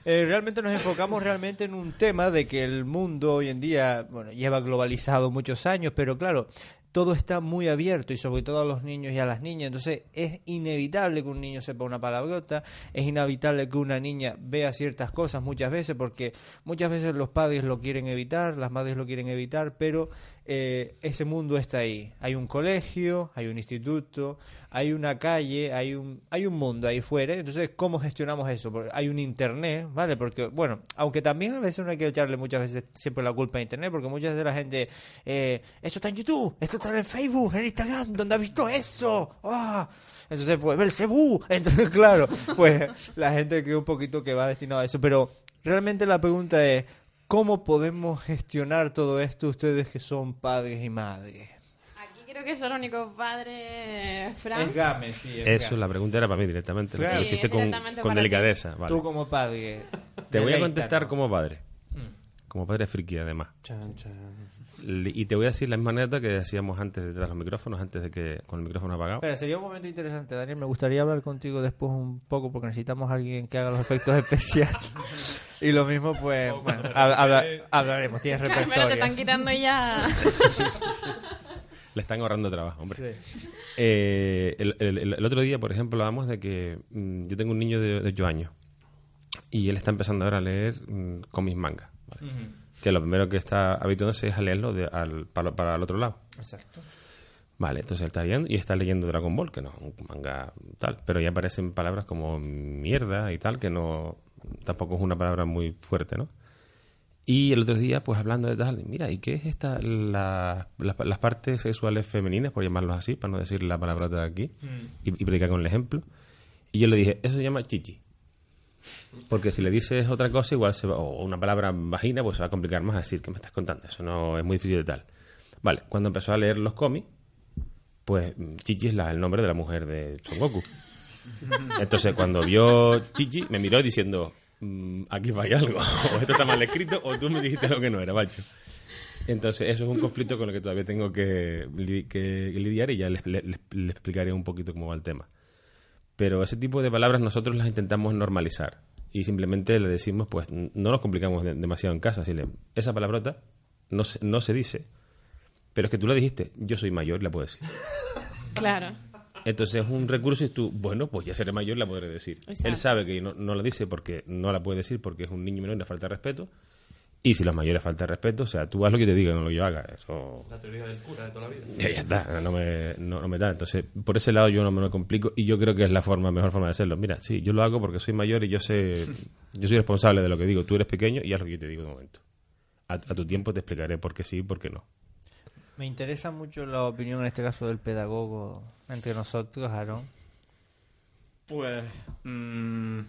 Eh, realmente nos enfocamos realmente en un tema de que el mundo hoy en día, bueno, lleva globalizado muchos años, pero claro, todo está muy abierto y sobre todo a los niños y a las niñas. Entonces es inevitable que un niño sepa una palabrota, es inevitable que una niña vea ciertas cosas muchas veces porque muchas veces los padres lo quieren evitar, las madres lo quieren evitar, pero eh, ese mundo está ahí. Hay un colegio, hay un instituto, hay una calle, hay un, hay un mundo ahí fuera. Entonces, ¿cómo gestionamos eso? Porque hay un internet, ¿vale? Porque, bueno, aunque también a veces no hay que echarle muchas veces siempre la culpa a internet, porque muchas veces la gente, eh, esto está en YouTube, esto está en Facebook, en Instagram, ¿dónde has visto eso? ¡Ah! Entonces, pues, Belcebú. Entonces, claro, pues la gente que un poquito que va destinado a eso. Pero realmente la pregunta es, ¿cómo podemos gestionar todo esto ustedes que son padres y madres? Aquí creo que es el único padre, Fran. Es Game, sí. es Eso, Game. la pregunta era para mí directamente. Lo Sí, hiciste con, directamente con delicadeza. Vale. Tú como padre. Te voy a contestar como padre. Mm. Como padre friki, además. Chan, chan. Y te voy a decir la misma anécdota que decíamos antes detrás de los micrófonos, antes de que con el micrófono apagado. Espera, sería un momento interesante, Daniel. Me gustaría hablar contigo después un poco porque necesitamos a alguien que haga los efectos especiales. y lo mismo, pues, bueno, hab- habla- hablaremos. Tienes Carmelo, te repertorio. están quitando ya. Le están ahorrando trabajo, hombre. Sí. Eh, el, el- el- otro día, por ejemplo, hablábamos de que mm, yo tengo un niño de, de 8 años y él está empezando ahora a leer mm, cómics manga. ¿vale? Ujú. Que lo primero que está habituándose es a leerlo de- al- para, para el otro lado. Exacto. Vale, entonces él está leyendo y está leyendo Dragon Ball, que no es un manga tal, pero ya aparecen palabras como mierda y tal, que no tampoco es una palabra muy fuerte, ¿no? Y el otro día, pues hablando de tal, mira, ¿y qué es esta, la- las, las partes sexuales femeninas, por llamarlos así, para no decir la palabra de aquí, y, y predicar con el ejemplo? Y yo le dije, eso se llama chichi. Porque si le dices otra cosa, igual se va, o una palabra vagina, pues se va a complicar más decir, ¿qué me estás contando? Eso no es muy difícil de tal. Vale, cuando empezó a leer los cómics, pues mm, Chichi es el nombre de la mujer de Son Goku. Entonces, cuando vio Chichi, me miró diciendo, "Mm, aquí falla algo, o esto está mal escrito, o tú me dijiste lo que no era, macho. Entonces, eso es un conflicto con el que todavía tengo que, li- que lidiar y ya les- les explicaré un poquito cómo va el tema. Pero ese tipo de palabras nosotros las intentamos normalizar y simplemente le decimos, pues no nos complicamos de- demasiado en casa. Decirle, esa palabrota no se, no se dice, pero es que tú la dijiste, yo soy mayor, la puedo decir. Claro. Entonces es un recurso y tú, bueno, pues ya seré mayor, la podré decir. Exacto. Él sabe que no, no la dice porque no la puede decir porque es un niño menor y le falta respeto. Y si los mayores falta respeto, o sea, tú haz lo que te diga, no lo que yo haga. Eso La teoría del cura de toda la vida. ya, ya está, no me, no, no me da. Entonces, por ese lado yo no me lo complico y yo creo que es la forma mejor forma de hacerlo. Mira, sí, yo lo hago porque soy mayor y yo sé, yo soy responsable de lo que digo. Tú eres pequeño y haz lo que yo te digo de momento. A, a tu tiempo te explicaré por qué sí y por qué no. Me interesa mucho la opinión en este caso del pedagogo entre nosotros, Aaron. Pues mm,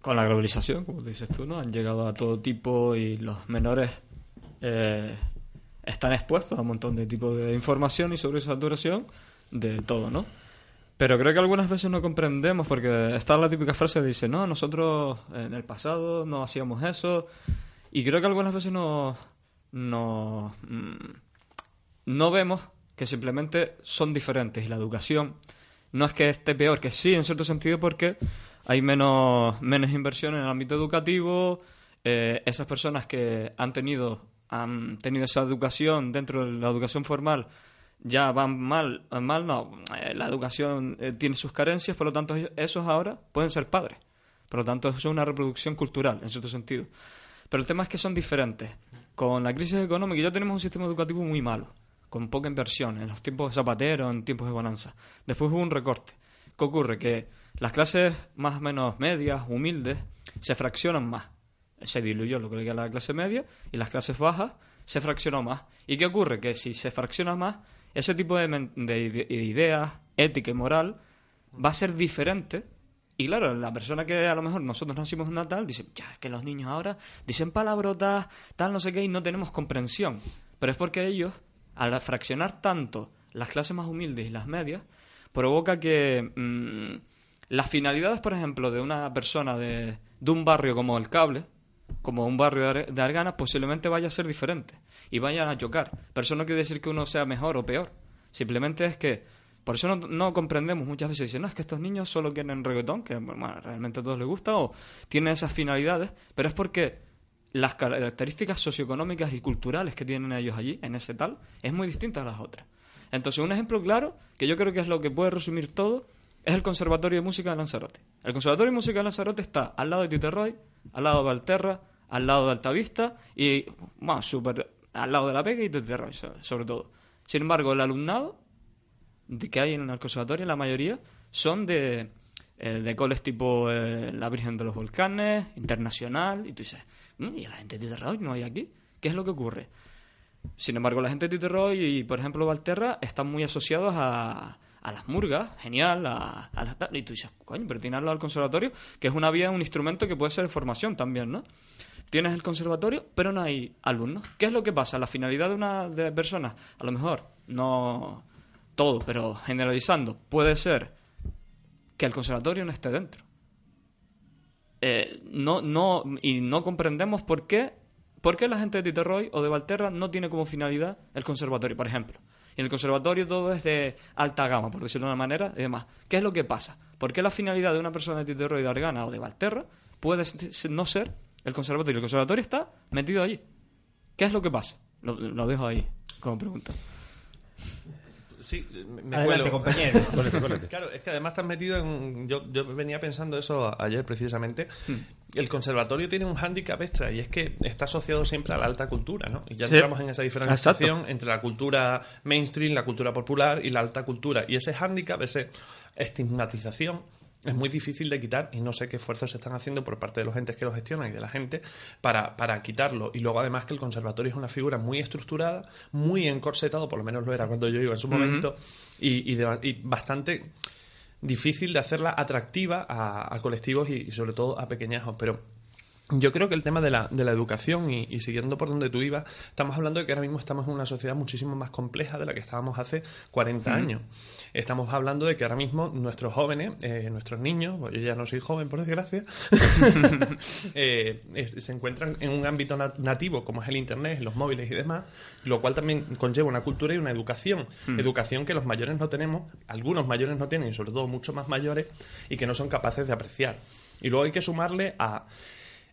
con la globalización, como dices tú, ¿no? Han llegado a todo tipo y los menores eh, están expuestos a un montón de tipos de información y sobresaturación de todo, ¿no? Pero creo que algunas veces no comprendemos porque está la típica frase que dice, no, nosotros en el pasado no hacíamos eso. Y creo que algunas veces no, no, mm, no vemos que simplemente son diferentes y la educación no es que esté peor, que sí, en cierto sentido, porque hay menos, menos inversión en el ámbito educativo, eh, esas personas que han tenido, han tenido esa educación dentro de la educación formal ya van mal, mal no, eh, la educación eh, tiene sus carencias, por lo tanto esos ahora pueden ser padres. Por lo tanto, eso es una reproducción cultural, en cierto sentido. Pero el tema es que son diferentes. Con la crisis económica ya tenemos un sistema educativo muy malo, con poca inversión, en los tiempos de Zapatero, en tiempos de bonanza. Después hubo un recorte. ¿Qué ocurre? Que las clases más o menos medias, humildes, se fraccionan más. Se diluyó lo que era la clase media y las clases bajas se fraccionó más. ¿Y qué ocurre? Que si se fracciona más, ese tipo de, de ide- ideas, ética y moral, va a ser diferente y claro, la persona que a lo mejor nosotros nacimos en Natal dice, ya, es que los niños ahora dicen palabrotas, tal, no sé qué, y no tenemos comprensión. Pero es porque ellos, al fraccionar tanto las clases más humildes y las medias, provoca que mm, las finalidades, por ejemplo, de una persona de, de un barrio como el Cable, como un barrio de, Ar- de Argana, posiblemente vaya a ser diferente y vayan a chocar. Pero eso no quiere decir que uno sea mejor o peor. Simplemente es que, Por eso no, no comprendemos muchas veces. Dicen, no, es que estos niños solo quieren reggaetón, que bueno, realmente a todos les gusta, o tienen esas finalidades, pero es porque las características socioeconómicas y culturales que tienen ellos allí, en ese tal, es muy distinta a las otras. Entonces, un ejemplo claro, que yo creo que es lo que puede resumir todo, es el Conservatorio de Música de Lanzarote. El Conservatorio de Música de Lanzarote está al lado de Titerroy, al lado de Valterra, al lado de Altavista y, más súper al lado de La Vega y Titerroy, sobre todo. Sin embargo, el alumnado que hay en el conservatorio, la mayoría, son de, eh, de coles tipo eh, La Virgen de los Volcanes, Internacional, y tú dices, "Mm, ¿y la gente de Titerroy no hay aquí? ¿Qué es lo que ocurre? Sin embargo, la gente de Titerroy y, por ejemplo, Valterra están muy asociados a, a las murgas, genial, a, a las y tú dices, coño, pero tienes al conservatorio, que es una vía, un instrumento que puede ser de formación también, ¿no? Tienes el conservatorio, pero no hay alumnos. ¿Qué es lo que pasa? La finalidad de una de personas, a lo mejor, no todo, pero generalizando, puede ser que el conservatorio no esté dentro. Eh, no, no, y no comprendemos por qué, por qué la gente de Titerroy o de Valterra no tiene como finalidad el conservatorio, por ejemplo. Y en el conservatorio todo es de alta gama, por decirlo de una manera, y demás. ¿Qué es lo que pasa? ¿Por qué la finalidad de una persona de Titerroy, de Argana o de Valterra puede no ser el conservatorio? El conservatorio está metido allí. ¿Qué es lo que pasa? Lo dejo ahí como pregunta. Sí, me, Adelante, cuelo. compañero. Cólate, cólate. Claro, es que además estás metido en... Yo, yo venía pensando eso ayer precisamente. Hmm. El conservatorio tiene un hándicap extra y es que está asociado siempre a la alta cultura, ¿no? Y ya Sí. entramos en esa diferenciación Exacto. entre la cultura mainstream, la cultura popular y la alta cultura. Y ese hándicap, esa estigmatización, es muy difícil de quitar y no sé qué esfuerzos se están haciendo por parte de los entes que lo gestionan y de la gente para, para quitarlo. Y luego además que el conservatorio es una figura muy estructurada, muy encorsetado, por lo menos lo era cuando yo iba en su momento, y, y de- y bastante difícil de hacerla atractiva a, a colectivos y, y sobre todo a pequeñajos. Pero yo creo que el tema de la, de la educación y, y siguiendo por donde tú ibas, estamos hablando de que ahora mismo estamos en una sociedad muchísimo más compleja de la que estábamos hace 40 Mm. años. Estamos hablando de que ahora mismo nuestros jóvenes, eh, nuestros niños, pues yo ya no soy joven por desgracia, eh, es- se encuentran en un ámbito nat- nativo como es el Internet, los móviles y demás, lo cual también conlleva una cultura y una educación. Mm. Educación que los mayores no tenemos, algunos mayores no tienen y sobre todo mucho más mayores y que no son capaces de apreciar. Y luego hay que sumarle a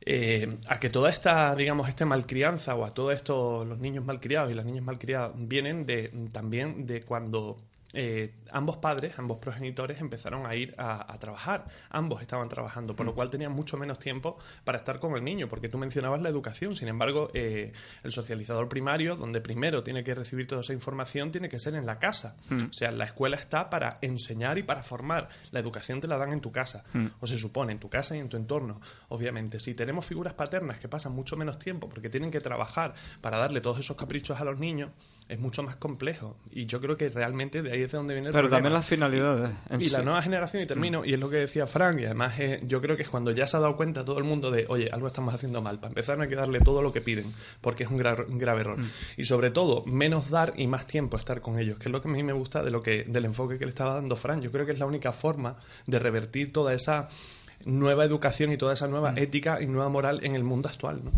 eh, a que toda esta, digamos, esta malcrianza o a todo esto, los niños malcriados y las niñas malcriadas vienen de, también de cuando eh, ambos padres, ambos progenitores empezaron a ir a, a trabajar. Ambos estaban trabajando, por lo cual tenían mucho menos tiempo para estar con el niño, porque tú mencionabas la educación. Sin embargo, eh, el socializador primario, donde primero tiene que recibir toda esa información, tiene que ser en la casa. Mm. O sea, la escuela está para enseñar y para formar. La educación te la dan en tu casa, Mm. o se supone, en tu casa y en tu entorno. Obviamente, si tenemos figuras paternas que pasan mucho menos tiempo porque tienen que trabajar para darle todos esos caprichos a los niños, es mucho más complejo. Y yo creo que realmente de ahí es de donde viene el Pero problema. también las finalidades. en Y sí. la nueva generación, y termino, y es lo que decía Frank, y además eh, yo creo que es cuando ya se ha dado cuenta todo el mundo de, oye, algo estamos haciendo mal, para empezar no hay que darle todo lo que piden, porque es un, gra- un grave error. Mm. Y sobre todo, menos dar y más tiempo estar con ellos, que es lo que a mí me gusta de lo que, del enfoque que le estaba dando Frank. Yo creo que es la única forma de revertir toda esa nueva educación y toda esa nueva Mm. ética y nueva moral en el mundo actual. ¿no?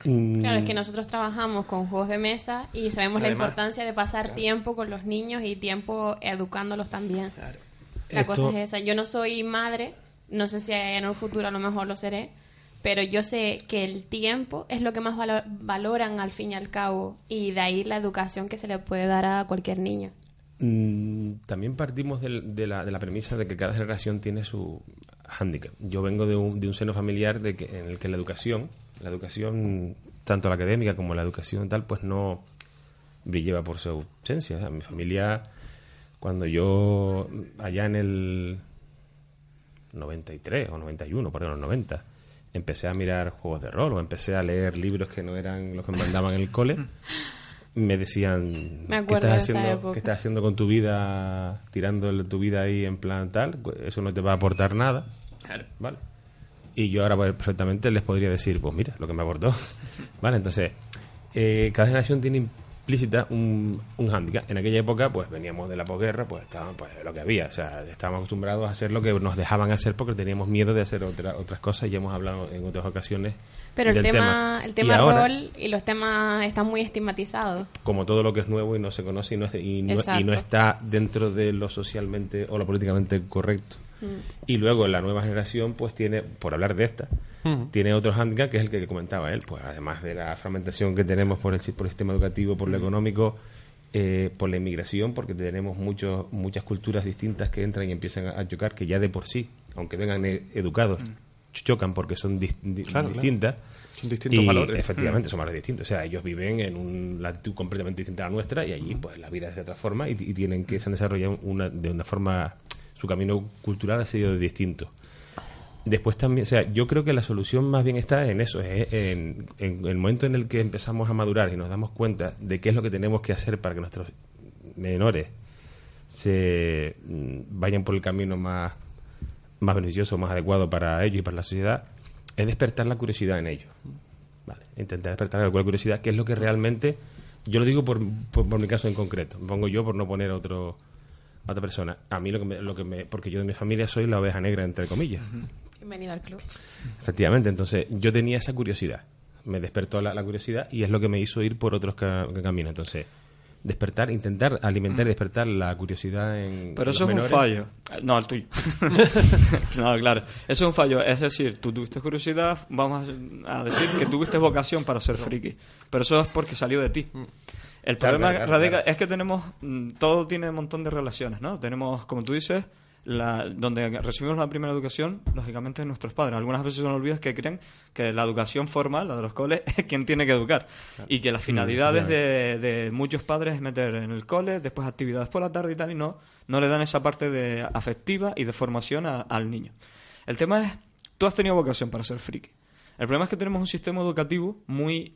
Claro, es que nosotros trabajamos con juegos de mesa y sabemos la importancia de pasar tiempo con los niños y tiempo educándolos también. La Esto- cosa es esa. Yo no soy madre, no sé si en un futuro a lo mejor lo seré, pero yo sé que el tiempo es lo que más valo- valoran al fin y al cabo y de ahí la educación que se le puede dar a cualquier niño. Mm, también partimos del- de, la, de la premisa de que cada generación tiene su hándicap. Yo vengo de un, de un seno familiar de que, en el que la educación, la educación tanto la académica como la educación tal, pues no brillaba por su ausencia. O sea, mi familia, cuando yo, allá en el 93 o 91, por ahí, los 90, empecé a mirar juegos de rol o empecé a leer libros que no eran los que me mandaban en el cole, me decían, Me ¿qué estás, de haciendo. ¿qué estás haciendo con tu vida, tirando tu vida ahí en plan tal? Eso no te va a aportar nada. ¿Vale? Y yo ahora pues, perfectamente les podría decir, pues mira, lo que me aportó. ¿Vale? Entonces, eh, cada generación tiene explícita un, un hándicap. En aquella época, pues veníamos de la posguerra, pues estábamos pues, lo que había. O sea, estábamos acostumbrados a hacer lo que nos dejaban hacer porque teníamos miedo de hacer otra, otras cosas y hemos hablado en otras ocasiones. Pero el tema, el Y tema ahora, rol y los temas están muy estigmatizados. como todo lo que es nuevo y no se conoce y y y no está dentro de lo socialmente o lo políticamente correcto. Mm. Y luego la nueva generación, pues tiene, por hablar de esta, tiene otro hándicap que es el que comentaba él. Pues además de la fragmentación que tenemos por el, por el sistema educativo, por lo económico, eh, por la inmigración, porque tenemos muchos muchas culturas distintas que entran y empiezan a, chocar, que ya de por sí, aunque vengan e- educados, chocan porque son dis- claro. distintas. Son distintos y valores. Efectivamente, Mm. son valores distintos. O sea, ellos viven en una latitud completamente distinta a la nuestra y allí pues la vida es de otra forma y, y tienen que se han desarrollado una, de una forma, su camino cultural ha sido distinto. Después también, o sea, yo creo que la solución más bien está en eso, es en, el momento en el que empezamos a madurar y nos damos cuenta de qué es lo que tenemos que hacer para que nuestros menores se mm, vayan por el camino más, más beneficioso, más adecuado para ellos y para la sociedad, es despertar la curiosidad en ellos. Vale, intentar despertar la curiosidad, que es lo que realmente, yo lo digo por, por, por mi caso en concreto, me pongo yo por no poner otro a otra persona. A mí lo que me, lo que me, porque yo de mi familia soy la oveja negra entre comillas. Bienvenido al club. Efectivamente, entonces yo tenía esa curiosidad, me despertó la, la curiosidad y es lo que me hizo ir por otros ca- caminos. Entonces, despertar, intentar alimentar y despertar la curiosidad en Pero eso los es un fallo. Eh, No, el tuyo. no, claro. Eso es un fallo. Es decir, tú tuviste curiosidad, vamos a a decir que tuviste vocación para ser friki. Pero eso es porque salió de ti. El problema claro, claro, radica claro. es que tenemos, mm, todo tiene un montón de relaciones, ¿no? Tenemos, como tú dices, la, donde recibimos la primera educación, lógicamente, de nuestros padres. Algunas veces se nos olvida que creen que la educación formal, la de los coles, es quien tiene que educar. Y que las Mm, finalidades de, de muchos padres es meter en el cole, después actividades por la tarde y tal, y no, no le dan esa parte de afectiva y de formación a- al niño. El tema es, tú has tenido vocación para ser friki. El problema es que tenemos un sistema educativo muy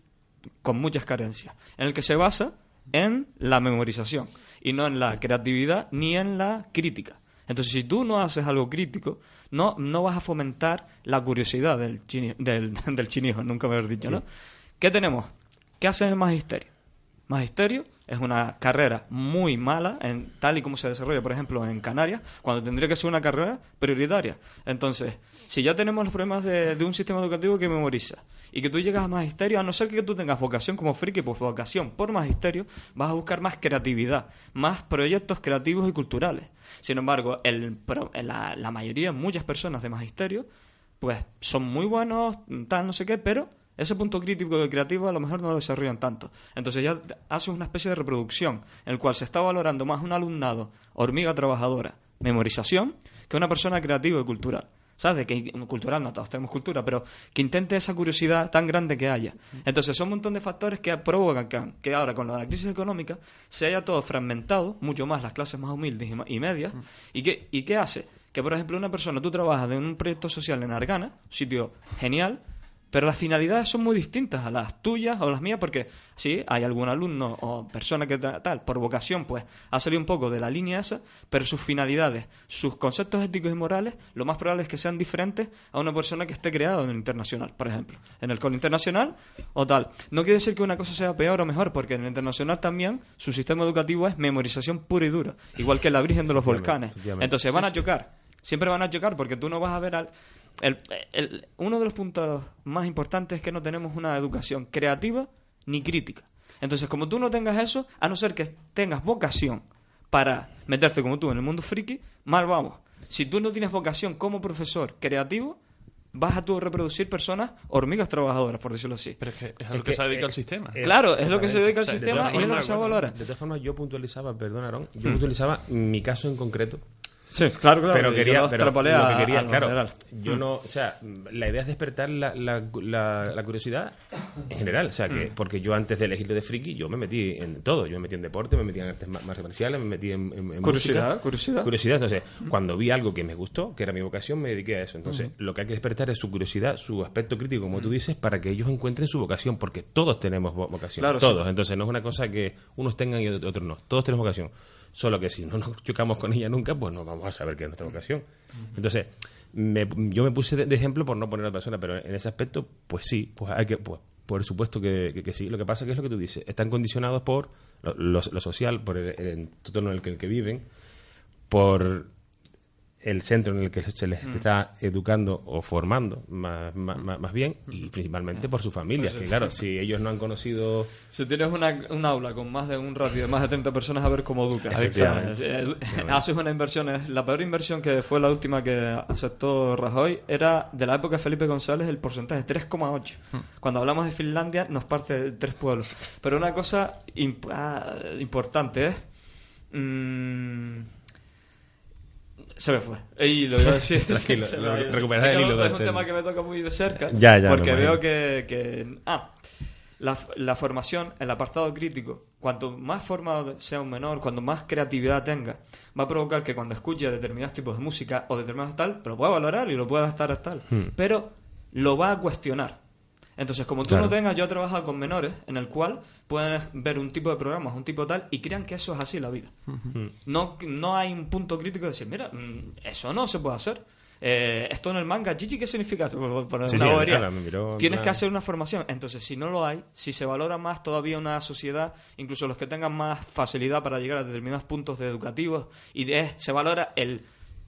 con muchas carencias, en el que se basa en la memorización y no en la creatividad ni en la crítica. Entonces, si tú no haces algo crítico, no, no vas a fomentar la curiosidad del, chini- del, del chinijo, nunca me he dicho, ¿no? ¿Qué tenemos? ¿Qué hacen el magisterio? Magisterio es una carrera muy mala, en, tal y como se desarrolla, por ejemplo, en Canarias, cuando tendría que ser una carrera prioritaria. Entonces, si ya tenemos los problemas de, de un sistema educativo que memoriza y que tú llegas a magisterio, a no ser que tú tengas vocación como friki, pues vocación por magisterio, vas a buscar más creatividad, más proyectos creativos y culturales. Sin embargo, el, la, la mayoría, muchas personas de magisterio, pues son muy buenos, tal, no sé qué, pero ese punto crítico y creativo a lo mejor no lo desarrollan tanto. Entonces ya haces una especie de reproducción en el cual se está valorando más un alumnado hormiga trabajadora, memorización, que una persona creativa y cultural. ¿Sabes? Que cultural, no todos tenemos cultura, pero que intente esa curiosidad tan grande que haya. Entonces son un montón de factores que provocan que, que ahora con la crisis económica se haya todo fragmentado, mucho más las clases más humildes y, medias. ¿Y qué, ¿Y qué hace? Que por ejemplo una persona, tú trabajas en un proyecto social en Argana, sitio genial, pero las finalidades son muy distintas a las tuyas o las mías, porque sí, hay algún alumno o persona que ta- tal, por vocación, pues ha salido un poco de la línea esa, pero sus finalidades, sus conceptos éticos y morales, lo más probable es que sean diferentes a una persona que esté creada en el internacional, por ejemplo. En el cole internacional o tal. No quiere decir que una cosa sea peor o mejor, porque en el internacional también su sistema educativo es memorización pura y dura, igual que la Virgen de los Volcanes. Entonces van a chocar. Siempre van a chocar porque tú no vas a ver al... el- el- uno de los puntos más importantes es que no tenemos una educación creativa ni crítica. Entonces, como tú no tengas eso, a no ser que tengas vocación para meterte como tú en el mundo friki, mal vamos. Si tú no tienes vocación como profesor creativo, vas a tú reproducir personas hormigas trabajadoras, por decirlo así. Pero es que es a lo que, se dedica el sistema. Claro, es lo que se dedica al O sea, de sistema y es lo que se valora. De todas formas, yo puntualizaba, perdón, Aarón, yo Mm. puntualizaba mi caso en concreto. Sí, claro, claro, Pero quería, lo pero lo que quería, a claro, general. yo Mm. no, o sea, la idea es despertar la, la, la, la curiosidad en general, o sea, que Mm. porque yo antes de elegirlo de friki, yo me metí en todo, yo me metí en deporte, me metí en artes ma- marciales, me metí en, en- en Curiosidad, música. curiosidad. Curiosidad, entonces, cuando vi algo que me gustó, que era mi vocación, me dediqué a eso. Entonces, Ujú. lo que hay que despertar es su curiosidad, su aspecto crítico, como tú dices, para que ellos encuentren su vocación, porque todos tenemos vo- vocación, Claro, todos. sí. Entonces, no es una cosa que unos tengan y otros no. Todos tenemos vocación. Solo que si no nos chocamos con ella nunca, pues no vamos a saber qué es nuestra vocación. Entonces, me- yo me puse de, ejemplo por no poner a la persona, pero en ese aspecto, pues sí, pues hay que, pues, por supuesto que, que- que sí. Lo que pasa que es lo que tú dices. Están condicionados por lo, social, por el, entorno que, en el que viven, por el centro en el que se les Mm. está educando o formando, más, más, más- más bien, y principalmente por su familia. Pues que claro, si ellos no han conocido... Si tienes una, un aula con más de un ratio de más de 30 personas, a ver cómo educas. Eh, Efectivamente. haces una inversión. es- La peor inversión que fue la última que aceptó Rajoy era de la época de Felipe González el porcentaje 3,8. Cuando hablamos de Finlandia nos parte de tres pueblos. Pero una cosa imp- ah, importante es... mm, se me fue. Y lo iba a decir. Tranquilo, Se lo- que el hilo Es un tema. que me toca muy de cerca. Ya, ya, Porque veo que, que- Ah, la, la formación, el apartado crítico, cuanto más formado sea un menor, cuanto más creatividad tenga, va a provocar que cuando escuche determinados tipos de música o determinados tal, lo pueda valorar y lo pueda estar tal. Hmm. Pero lo va a cuestionar. Entonces, como tú Claro. no tengas, yo he trabajado con menores en el cual pueden ver un tipo de programas, un tipo tal, y crean que eso es así la vida. No, no hay un punto crítico de decir, mira, mm, eso no se puede hacer. Eh, esto en el manga, Chichi, ¿qué significa? Por- por Sí, claro, miró Tienes que hacer una formación. Entonces, si no lo hay, si se valora más todavía una sociedad, incluso los que tengan más facilidad para llegar a determinados puntos de educativos, y de- se valora el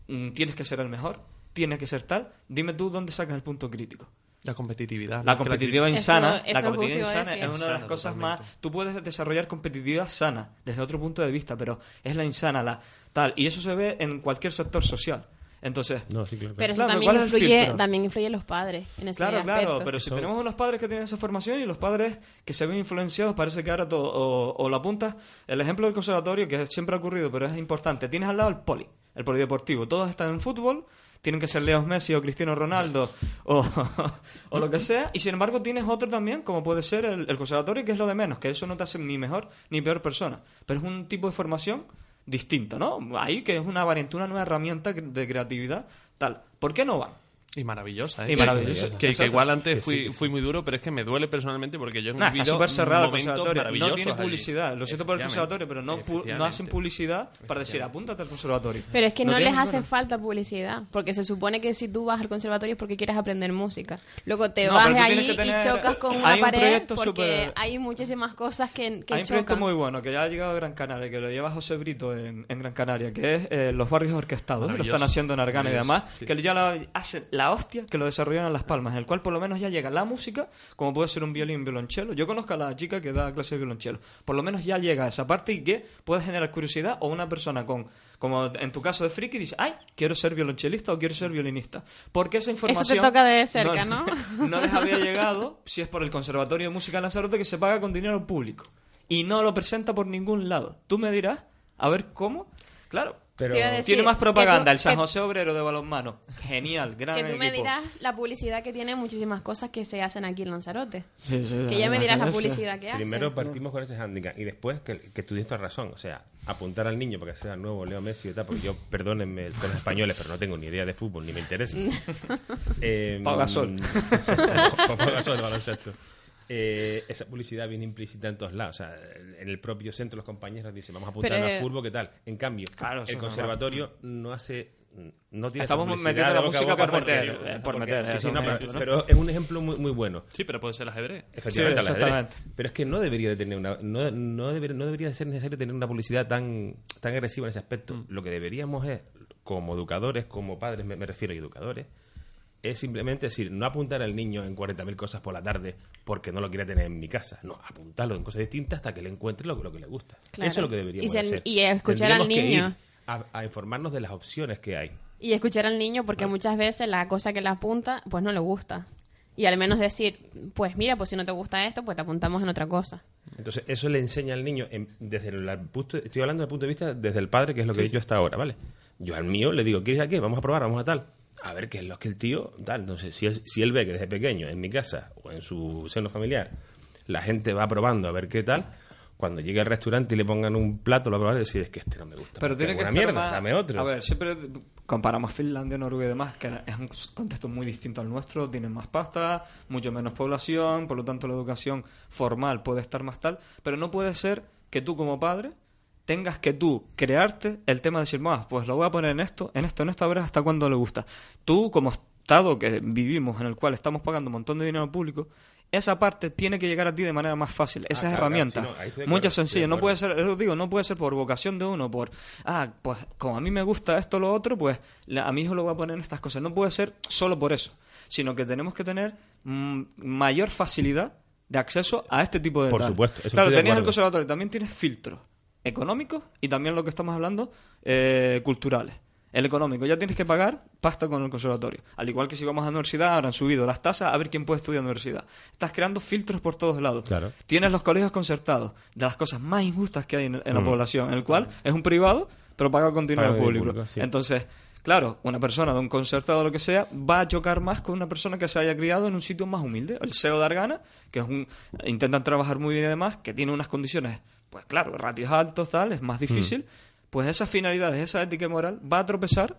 mm, tienes que ser el mejor, tienes que ser tal, dime tú dónde sacas el punto crítico. La competitividad. La competitividad insana, Eso- la eso competitividad insana es una de las cosas totalmente. más. Tú puedes desarrollar competitividad sana desde otro punto de vista, pero es la insana, la tal, y eso se ve en cualquier sector social. Entonces, No, sí, claro. Pero eso Claro, también ¿cuál es el influye, también influye los padres en ese Claro, aspecto. claro, pero si tenemos unos padres que tienen esa formación y los padres que se ven influenciados, parece que ahora todo, o, o la apunta, el ejemplo del conservatorio, que siempre ha ocurrido, pero es importante, tienes al lado el poli, el polideportivo, todos están en fútbol, tienen que ser Leo Messi o Cristiano Ronaldo o, o lo que sea, y sin embargo tienes otro también, como puede ser el, conservatorio, que es lo de menos, que eso no te hace ni mejor ni peor persona, pero es un tipo de formación distinto, ¿no? Ahí que es una variante, una nueva herramienta de creatividad, tal. ¿Por qué no van? Y maravillosa, ¿eh? Y maravillosa. Que, que Exacto. igual antes Que fui, que fui muy duro, pero es que me duele personalmente porque yo he Nah, está vivido súper cerrado el conservatorio. No tiene allí. publicidad. Lo siento por el conservatorio, pero no, no hacen publicidad para decir apúntate al conservatorio. Pero es que no, tiene les hace falta publicidad, porque se supone que si tú vas al conservatorio es porque quieres aprender música. Luego te No, vas que tener- y chocas con hay una un pared porque súper- hay muchísimas cosas que, que Hay un proyecto chocan. muy bueno que ya ha llegado a Gran Canaria, que lo lleva José Brito en, en Gran Canaria, que es eh, los barrios orquestados. Lo están haciendo en Argana y demás. sí. Que ya lo hacen la hostia que lo desarrollaron en Las Palmas, en el cual por lo menos ya llega la música, como puede ser un violín, violonchelo. Yo conozco a la chica que da clase de violonchelo. Por lo menos ya llega a esa parte y que puede generar curiosidad o una persona con, como en tu caso de friki, dice, ay, quiero ser violonchelista o quiero ser violinista. Porque esa información... toca de cerca, ¿no? no les había llegado si es por el Conservatorio de Música de Lanzarote que se paga con dinero público y no lo presenta por ningún lado. Tú me dirás, a ver cómo. Claro, Pero- decir tiene más propaganda tú- el San José Obrero de balonmano. Genial, gran Que tú me equipo. dirás la publicidad que tiene muchísimas cosas que se hacen aquí en Lanzarote. Sí, sí, que ya me dirás la publicidad que hace. Primero partimos con ese hándicap y después que, que tú tienes toda razón. O sea, apuntar al niño para que sea el nuevo Leo Messi y tal, porque yo, perdónenme con los españoles, pero no tengo ni idea de fútbol ni me interesa. eh, Pau Gasol. Pau Gasol de baloncesto. Eh, esa publicidad viene implícita en todos lados. O sea, en el propio centro los compañeros dicen, vamos a apuntar Pero, al eh, fútbol, ¿qué tal? En cambio, Claro, el conservatorio no hace... No tiene Estamos metiendo de la a música por porque- eh, por porque- meter, sí, sí, eso no, es un pero, ejemplo, ¿no? pero es un ejemplo muy, muy bueno. Sí, pero puede ser ajedrez. Efectivamente, Sí, al ajedrez. exactamente. Pero es que no debería de tener una, no, no, deber- no debería de ser necesario tener una publicidad tan, tan agresiva en ese aspecto. Mm. Lo que deberíamos es, como educadores, como padres, me, me refiero a educadores, es simplemente decir, no apuntar al niño en 40.000 cosas por la tarde porque no lo quiere tener en mi casa. No, apuntarlo en cosas distintas hasta que le encuentre lo, lo que le gusta. Claro. Eso es lo que deberíamos Y si el- hacer. y escuchar al Tendríamos niño. A, a informarnos de las opciones que hay. Y escuchar al niño porque muchas veces la cosa que le apunta pues no le gusta. Y al menos decir, pues mira, pues si no te gusta esto, pues te apuntamos en otra cosa. Entonces, eso le enseña al niño, en- desde el punto, estoy hablando desde el punto de vista desde el padre, que es lo que he dicho hasta ahora, ¿vale? Yo al mío le digo, ¿quieres a qué? Vamos a probar, vamos a tal. A ver qué es lo que el tío, tal. Entonces, si él, si él ve que desde pequeño, en mi casa o en su seno familiar, la gente va probando a ver qué tal, cuando llegue al restaurante y le pongan un plato, lo va a decir, es que este no me gusta. Pero tiene que estar mierda, más- dame otro. A ver, siempre comparamos Finlandia, Noruega y demás, que es un contexto muy distinto al nuestro, tienen más pasta, mucho menos población, por lo tanto la educación formal puede estar más tal, pero no puede ser que tú como padre tengas que tú crearte el tema de decir, más, pues lo voy a poner en esto, en esto, en esto, a ver hasta cuándo le gusta. Tú como Estado que vivimos, en el cual estamos pagando un montón de dinero público, esa parte tiene que llegar a ti de manera más fácil. Esas claro, herramientas. claro, sí, no, sencillo. de No puede ser, lo digo, no puede ser por vocación de uno, por, ah, pues como a mí me gusta esto o lo otro, pues a mi hijo lo voy a poner en estas cosas. No puede ser solo por eso, sino que tenemos que tener mm, mayor facilidad de acceso a este tipo de Por tal. supuesto, eso Claro, tenías el conservatorio, también tienes filtros económicos y también lo que estamos hablando, eh, culturales. El económico, ya tienes que pagar pasta con el conservatorio. Al igual que si vamos a la universidad, ahora han subido las tasas a ver quién puede estudiar en la universidad. Estás creando filtros por todos lados. Claro. Tienes los colegios concertados, de las cosas más injustas que hay en, en la Mm. población, en el cual es un privado, pero paga con dinero público. público, sí. Entonces, claro, una persona de un concertado o lo que sea va a chocar más con una persona que se haya criado en un sitio más humilde. El SEO de Argana, que es un intentan trabajar muy bien y demás, que tiene unas condiciones, pues claro, ratios altos, tal, es más difícil. Mm. Pues esas finalidades, esa ética y moral va a tropezar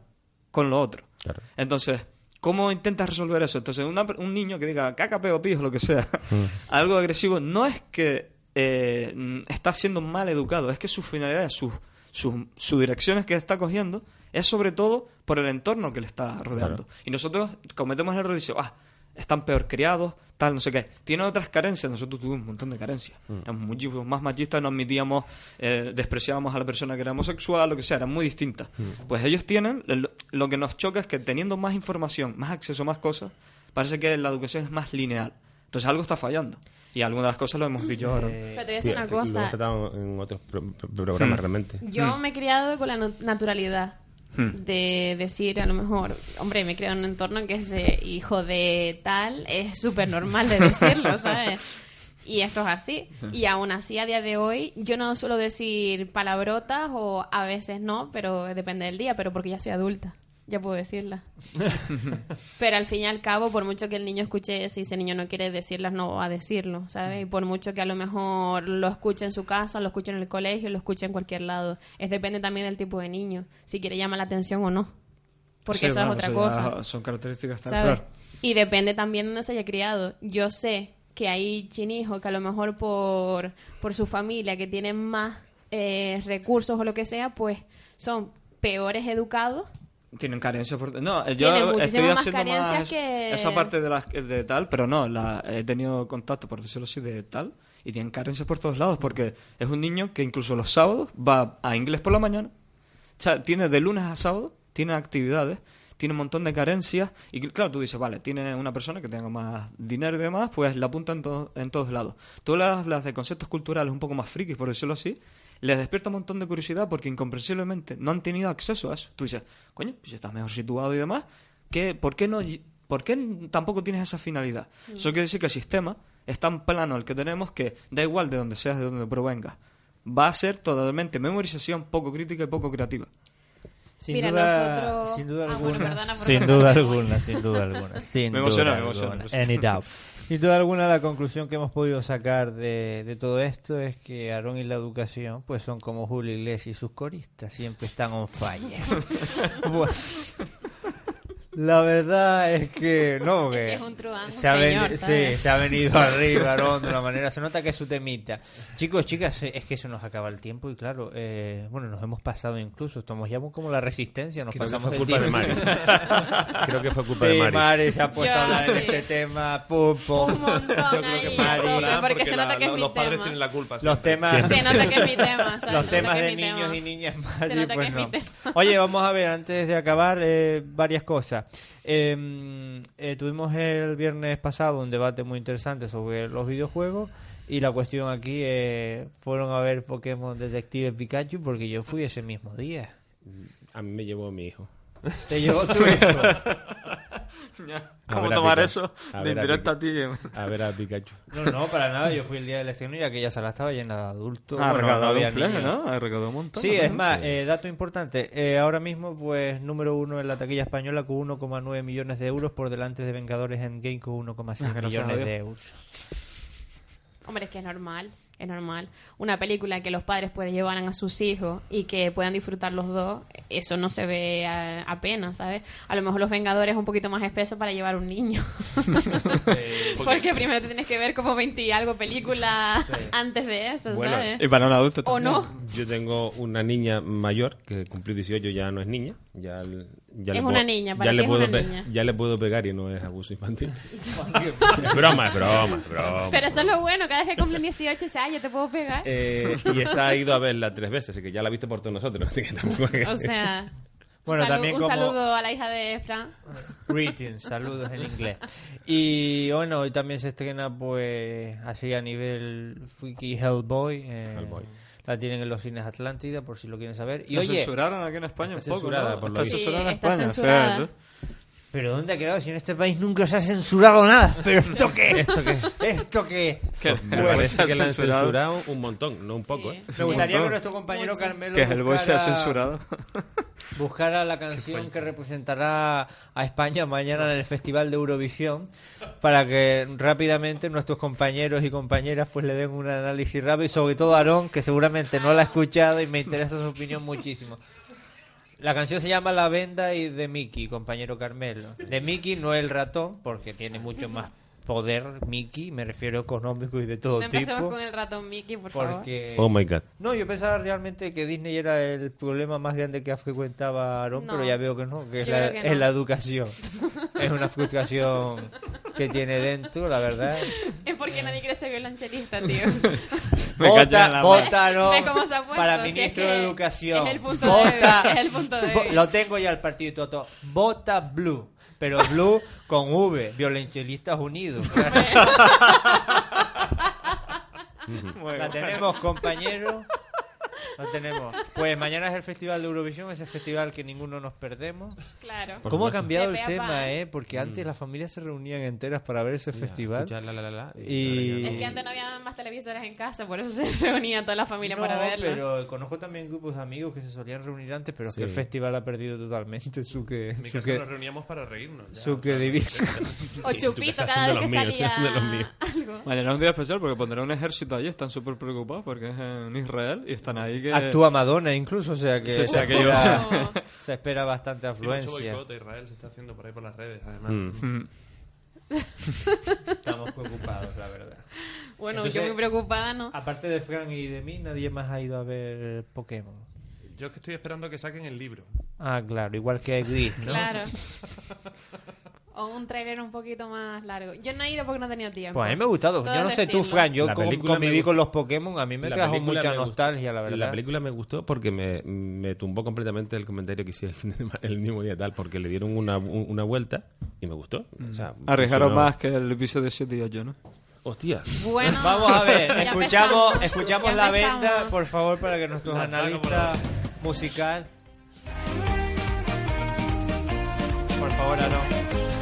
con lo otro. Claro. Entonces, ¿cómo intentas resolver eso? Entonces, una- un niño que diga caca, peo, pijo, lo que sea, Mm. algo agresivo, no es que eh, mm, está siendo mal educado, es que sus finalidades, sus sus sus direcciones que está cogiendo, es sobre todo por el entorno que le está rodeando. Y nosotros cometemos el error de decir, ah, están peor criados, tal, no sé qué. Tiene otras carencias, nosotros tuvimos un montón de carencias. Mm. Éramos muchísimos más machistas, no admitíamos, eh, despreciábamos a la persona que era homosexual, lo que sea, eran muy distintas. Mm. Pues ellos tienen, lo, lo que nos choca es que teniendo más información, más acceso a más cosas, parece que la educación es más lineal. Entonces algo está fallando. Y algunas de las cosas lo hemos dicho ahora. Pero te voy a decir una Lo hemos cosa. tratado en otros pro- pro- programas Hmm. realmente. Yo me he criado con la naturalidad Hmm. De decir, a lo mejor, hombre, me he criado en un entorno en que ese hijo de tal es súper normal de decirlo, ¿sabes? Y esto es así. Y aún así, a día de hoy, yo no suelo decir palabrotas o a veces no, pero depende del día, pero porque ya soy adulta. Ya puedo decirlas. Pero al fin y al cabo, por mucho que el niño escuche eso y ese niño no quiere decirlas, no va a decirlo, ¿sabes? Y por mucho que a lo mejor lo escuche en su casa, lo escuche en el colegio, lo escuche en cualquier lado. Es depende también del tipo de niño, si quiere llamar la atención o no. Porque Sí, eso es otra cosa. Son características tan claras. Y depende también de dónde se haya criado. Yo sé que hay chinijos que a lo mejor por, por su familia, que tienen más eh, recursos o lo que sea, pues son peores educados Tienen carencias. por- No, yo Tienen estoy más haciendo carencias más que- esa parte de, las de tal, pero no, la, he tenido contacto, por decirlo así, de tal, y tienen carencias por todos lados, porque es un niño que incluso los sábados va a inglés por la mañana, o sea, tiene de lunes a sábado, tiene actividades, tiene un montón de carencias, y claro, tú dices, vale, tiene una persona que tenga más dinero y demás, pues la apunta en, to- en todos lados. Tú le hablas de conceptos culturales un poco más frikis, por decirlo así, les despierta un montón de curiosidad porque incomprensiblemente no han tenido acceso a eso. Tú dices, coño, pues si estás mejor situado y demás, ¿qué, ¿por, qué no, ¿por qué tampoco tienes esa finalidad? Mm. Eso quiere decir que el sistema es tan plano el que tenemos que da igual de donde seas, de donde provengas. Va a ser totalmente memorización poco crítica y poco creativa. Sin Mira, duda, nosotros- sin duda Ah, bueno, alguna, perdona por sin duda alguna, sin duda alguna, sin Me emociona, duda me emociona, alguna. me emociona. Any doubt. Sin duda alguna, la conclusión que hemos podido sacar de, de todo esto es que Aarón y la educación, pues son como Julio Iglesias y sus coristas, siempre están on fire. Bueno, la verdad es que no, Es que que es un truán, un se, ha señor, sí, se ha venido arriba Aarón de una manera, se nota que es su temita. Chicos, chicas, es que se nos acaba el tiempo y claro, eh, bueno, nos hemos pasado incluso, estamos ya como la resistencia, nos Creo que pasamos fue el culpa de. Mari. Creo que fue culpa Sí, de Mari. Mari se ha puesto Yo, a hablar en sí. este tema, pum, pum. Un montón Yo creo que Mari- tope, porque se nota que es mi los padres tema. tienen la culpa. Los siempre. temas, Se nota que es mi tema, ¿sabes? Se los nota temas que es de mi niños tema. y niñas, Se Mari, nota que pues es mi no. tema. Oye, vamos a ver, antes de acabar, eh, varias cosas. Eh, eh, tuvimos el viernes pasado un debate muy interesante sobre los videojuegos y la cuestión aquí eh, fueron a ver Pokémon Detective Pikachu porque yo fui ese mismo día. A mí me llevó mi hijo. Te llevó tu hijo. A ¿Cómo ver a tomar Pikachu. eso A de a indirecta a ti? A ver a Pikachu. No, no, para nada. Yo fui el día del estreno y aquella sala estaba llena de adultos. Ah, Bueno, recaudado había. ¿no? Ha recaudado un montón. Sí, ¿no? es más, eh, dato importante. eh, ahora mismo, pues, número uno en la taquilla española con 1,9 millones de euros por delante de Vengadores Endgame con 1,6 Ah, a millones de euros. Hombre, es que es normal. Es normal. Una película que los padres pueden llevar a sus hijos y que puedan disfrutar los dos, eso no se ve a- apenas, ¿sabes? A lo mejor Los Vengadores es un poquito más espeso para llevar un niño. Porque primero te tienes que ver como 20 y algo películas antes de eso, Bueno, ¿sabes? Y para un adulto O también. no. Yo tengo una niña mayor que cumplió 18, ya no es niña. Ya, ya Es le una puedo- niña, ¿para ya le es puedo una niña? Ya le puedo pegar y no es abuso infantil. es broma, es broma, es broma. Pero eso es lo bueno, cada vez que cumplen 18 dice, ah, yo te puedo pegar. Eh, y está ido a verla tres veces, así que ya la viste por todos nosotros. Así que tampoco O sea, Bueno, un, salu- también un como- saludo a la hija de Fran. Greetings, saludos en inglés. Y bueno, hoy también se estrena pues así a nivel Freaky Hellboy. eh, La tienen en los cines Atlántida por si lo quieren saber. Y La oye, censuraron aquí en España está un poco, censurada, ¿no? por Está lo visto. censurada en Sí, está España, censurada. Pero ¿dónde ha quedado? Si en este país nunca se ha censurado nada. ¿Pero esto qué? ¿Esto qué? ¿Esto qué? Me Bueno, parece que la han censurado. un montón, no un poco, ¿eh? Me gustaría que nuestro compañero Carmelo Que buscara- censurado. buscara la canción que representará a España mañana en el Festival de Eurovisión para que rápidamente nuestros compañeros y compañeras pues le den un análisis rápido y sobre todo Aarón que seguramente no la ha escuchado y me interesa su opinión muchísimo. La canción se llama La Venda y de Mickey, compañero Carmelo. De Mickey no el ratón, porque tiene mucho más poder Mickey, me refiero económico y de todo No empecemos tipo. con el ratón Mickey, por favor. Oh my god. No, yo pensaba realmente que Disney era el problema más grande que frecuentaba Aaron, No. pero ya veo que no, que es, es no. la educación. es una frustración que tiene dentro, la verdad. Es porque nadie quiere ser violonchelista, tío. Me Vota, la vota, no, puesto, para si es ministro que de Educación. es el punto Vota, débil, es el punto débil. Lo tengo ya el partido Toto. Vota Blue, pero Blue con V, Violenchelistas Unidos. La tenemos, compañero. La tenemos. Pues mañana es el Festival de Eurovisión, ese festival que ninguno nos perdemos. Claro. Por ¿Cómo ha supuesto. cambiado De el pe a tema, pa. eh? Porque antes las familias se reunían enteras para ver ese festival. escuchar la, la, la, la, Y... Es que antes no había más televisores en casa, por eso se reunía toda la familia No, para verlo. pero conozco también grupos de amigos que se solían reunir antes, pero es que Sí. el festival ha perdido totalmente su que... En mi su casa que- nos reuníamos para reírnos. ya, su o que sea, divino. O Sí, chupito cada vez de que los míos, salía de los míos. algo. Mañana es un día especial porque pondrán un ejército allí, están súper preocupados porque es en Israel y están ahí que... Actúa Madonna incluso, o sea que, Sí, o sea se, que yo- espera, se espera bastante y mucho afluencia. boicot a Israel se está haciendo por ahí por las redes, además. Mm. Mm. Estamos preocupados, la verdad. Bueno, Entonces, yo muy preocupada, ¿no? Aparte de Fran y de mí, nadie más ha ido a ver Pokémon. Yo es que estoy esperando que saquen el libro. Ah, claro, igual que Gris, ¿no? Claro. O un trailer un poquito más largo. Yo no he ido porque no tenía tiempo. Pues a mí me ha gustado. Todo yo no sé tú. Fran, yo La con- película me conviví gustó. con los Pokémon, a mí me La trajo película mucha me gustó. nostalgia, la verdad. La película me gustó porque me, me tumbó completamente el comentario que hice el, fin de el mismo día tal, porque le dieron una, un- una vuelta y me gustó. O sea, Arriesgaron funcionó. más que el episodio 7 y 8, ¿no? Hostia. Bueno, Vamos a ver, ya escuchamos, empezamos. escuchamos Ya la empezamos. venda, por favor, para que nuestros La analistas musical. Por favor, Aaron.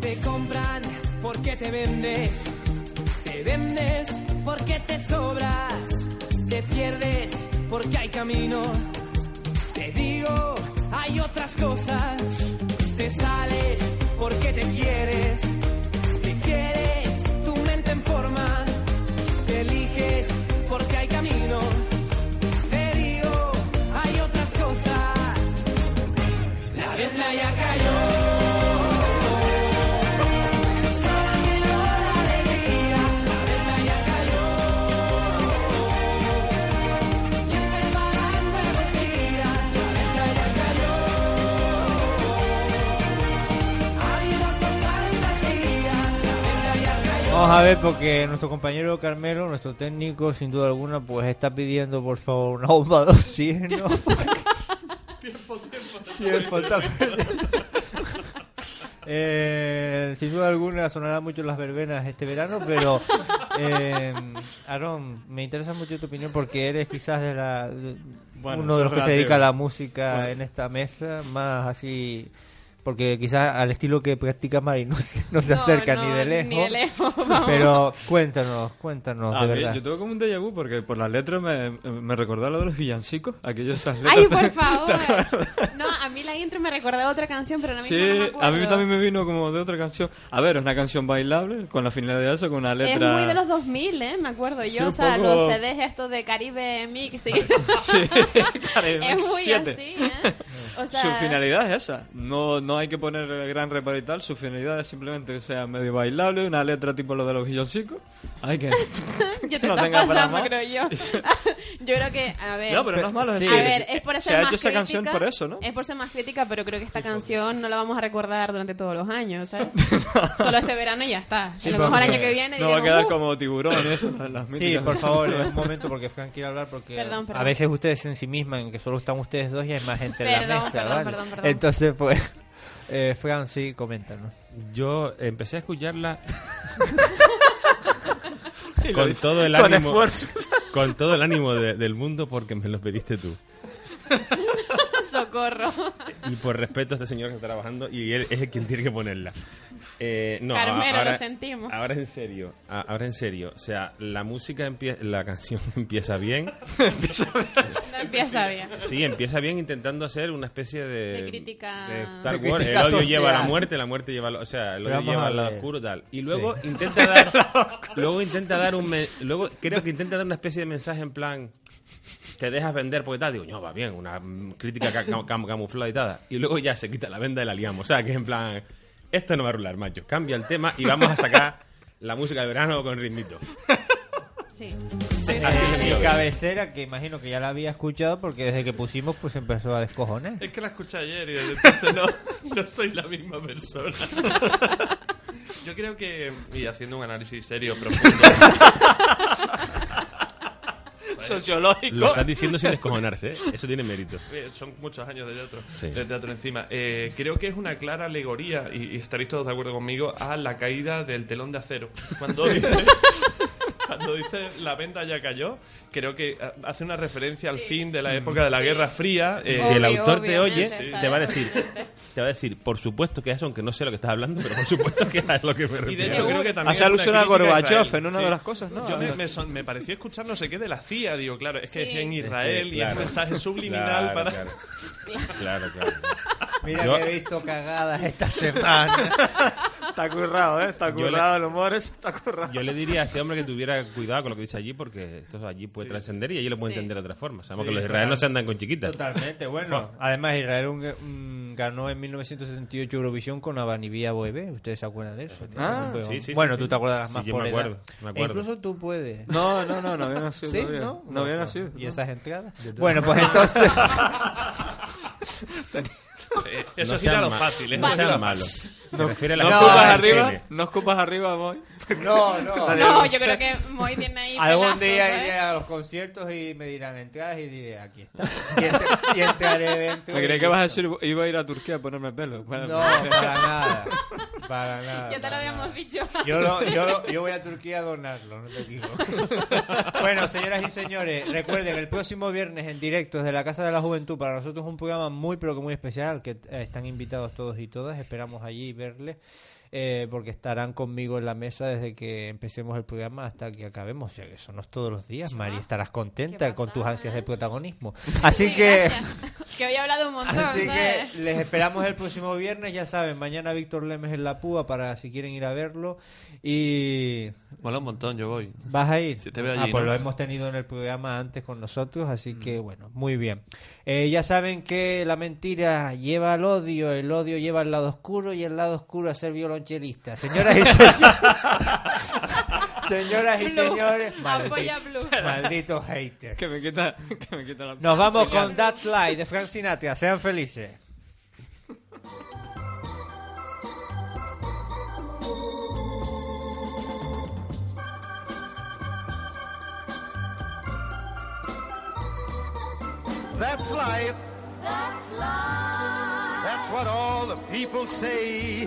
Te compran porque te vendes, te vendes porque te sobras, te pierdes porque hay camino. Te digo, hay otras cosas, porque nuestro compañero Carmelo, nuestro técnico, sin duda alguna, pues está pidiendo, por favor, una bomba de oxígeno. Tiempo, tiempo. Tiempo, está Eh, sin duda alguna sonarán mucho las verbenas este verano, pero eh, Aaron, me interesa mucho tu opinión porque eres quizás de la, de- Bueno, uno de los que se dedica a la música Bueno. en esta mesa, más así porque quizás al estilo que practica Mari no se, no se No, acerca no, ni de lejos. ni de lejos, pero cuéntanos, cuéntanos, A de mí, verdad. yo tengo como un déjà vu porque por las letras me, me recordó a lo de los villancicos, aquellos esas letras. Ay, por favor. No, a mí la intro me recordaba otra canción, pero no Sí, mismo no me a mí también me vino como de otra canción. A ver, es una canción bailable con la finalidad de eso, con una Es letra. muy de los 2000, ¿eh? Me acuerdo Sí, yo. un o sea, poco- los CDs estos de Caribe Mix. Sí. Caribe es Mix muy 7. así, ¿eh? O sea, Su finalidad es esa. No, no hay que poner gran reparo y tal. Su finalidad es simplemente que sea medio bailable, una letra tipo lo de los villancicos. Hay que. yo te no estás pasando, más. creo yo. yo creo que, a ver. No, pero no es malo, es A decir, ver, es por se ser ha más hecho esa crítica, canción por eso, ¿no? Es por ser más crítica, pero creo que esta canción no la vamos a recordar durante todos los años, ¿sabes? Solo este verano y ya está. Sí, a lo mejor el año que viene No va a diremos, quedar "Uh". como tiburón eso, las- las Sí, por favor, en un momento porque Frank quiere hablar porque Perdón, perdón. a veces ustedes en sí mismas en que solo están ustedes dos y hay más gente en la mesa, perdón, perdón, perdón. Entonces, pues, eh, Fran, sí, coméntanos. Yo empecé a escucharla con todo el ánimo con todo el ánimo de- del mundo porque me lo pediste tú Socorro. y por respeto a este señor que está trabajando y él es el quien tiene que ponerla eh, no Carmelo, ahora, lo sentimos. ahora en serio ahora en serio o sea la música empieza la canción empieza bien No empieza bien. Sí, empieza bien intentando hacer una especie de, De crítica- de Star De Wars. El odio lleva a la muerte, la muerte lleva, al- o sea, el odio vamos lleva al lado oscuro tal. Y luego Sí. intenta dar, luego intenta dar un, me- luego creo que intenta dar una especie de mensaje en plan, te dejas vender porque tal, digo, no, va bien, una crítica ca- cam- cam- camuflada y tal. Y luego ya se quita la venda y la liamos, o sea, que es en plan, esto no va a rular, macho, cambia el tema y vamos a sacar la música del verano con ritmito. Sí. Así le mi cabecera, que imagino que ya la había escuchado porque desde que pusimos pues empezó a descojonar. Es que la escuché ayer y desde entonces no, no soy la misma persona. Yo creo que, y haciendo un análisis serio, profundo, Sociológico. Lo estás diciendo sin descojonarse, ¿eh? eso tiene mérito. Son muchos años de teatro, Sí. de teatro encima. Eh, creo que es una clara alegoría, y, y estaréis todos de acuerdo conmigo, a la caída del telón de acero. Cuando dice, cuando dice la venda ya cayó, creo que eh, hace una referencia al fin de la época de la Guerra Fría. eh, si el Obvio, autor te oye, ¿sabes? te va a decir, te va a decir, por supuesto que eso, aunque no sé lo que estás hablando, pero por supuesto que es lo que me refiero. Y de hecho creo que también Hace es alusión a Gorbachev Israel. en una de las cosas, ¿no? Yo me, me son- me pareció escuchar no sé qué de la CIA, digo, claro, es que Sí. es en Es que, Israel y es claro. mensaje subliminal Claro, para... Claro, claro. claro. Mira Yo- que he visto cagadas esta semana. Está currado, ¿eh? Está Yo le- currado, el humor es- está currado. Yo le diría a este hombre que tuviera cuidado con lo que dice allí, porque esto allí puede trascender y allí lo puede Sí. entender de otra forma. Sabemos Sí, que los israelíes no se andan con chiquitas. Totalmente, bueno. Además, Israel un- un- ganó en 1978 Eurovisión con Abanivía Boebé. ¿Ustedes se acuerdan de eso? Ah, Pero- sí, sí, Bueno, sí, tú sí. te acuerdas Sí, más yo por me edad. acuerdo, me E acuerdo. incluso tú puedes. No, no, no, no había nacido ¿Sí? ¿No? No había nacido. ¿Y no. esas entradas? Bueno, pues entonces... Eh, Eso no sí era lo fácil. eso No sí era sean lo malos. fácil. Se refiere a la No escupas arriba, no escupas arriba, voy. No, no. No, yo creo que Moy tiene ahí Algún pelazos, día ¿sabes? iré a los conciertos y me dirán entradas y diré, aquí está. Y, entr- y entraré dentro. Me creí que vas a decir, iba a ir a Turquía a ponerme pelo. Bueno, No, pues- para nada. Para nada. Ya te lo habíamos nada. dicho. Yo, lo- yo, lo- yo voy a Turquía a donarlo, no te digo. bueno, señoras y señores, recuerden, el próximo viernes en directo desde la Casa de la Juventud, para nosotros es un programa muy, pero que muy especial, que eh, están invitados todos y todas. Esperamos allí verles. Eh, porque estarán conmigo en la mesa desde que empecemos el programa hasta que acabemos. O sea, que eso no es todos los días, Mari. Estarás contenta con tus ansias de protagonismo. Así Sí, que... gracias. Que hoy he hablado un montón, Así ¿sabes? que les esperamos el próximo viernes, ya saben, mañana Víctor Lemes en la púa para si quieren ir a verlo. Y Mola un montón, yo voy. ¿Vas a ir? Si te veo ah, allí, pues ¿no? lo hemos tenido en el programa antes con nosotros, así que bueno, muy bien. Eh, ya saben que la mentira lleva al odio, el odio lleva al lado oscuro y el lado oscuro a ser Señoras y señores, señoras y señores, Apoya maldi- Blue. malditos haters. Que me quita, que me quita la... Nos vamos con That's Life de Frank Sinatra. Sean felices. That's life. That's life. That's what all the people say.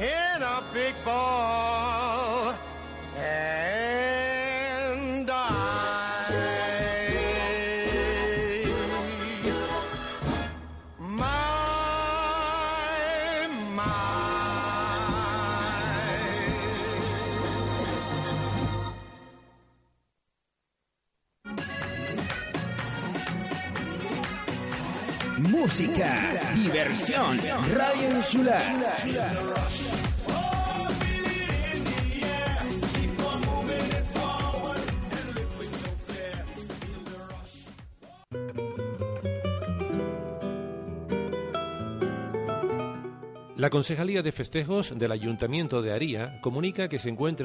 in a big ball Música, diversión, radio insular. La Concejalía de Festejos del Ayuntamiento de Aría comunica que se encuentra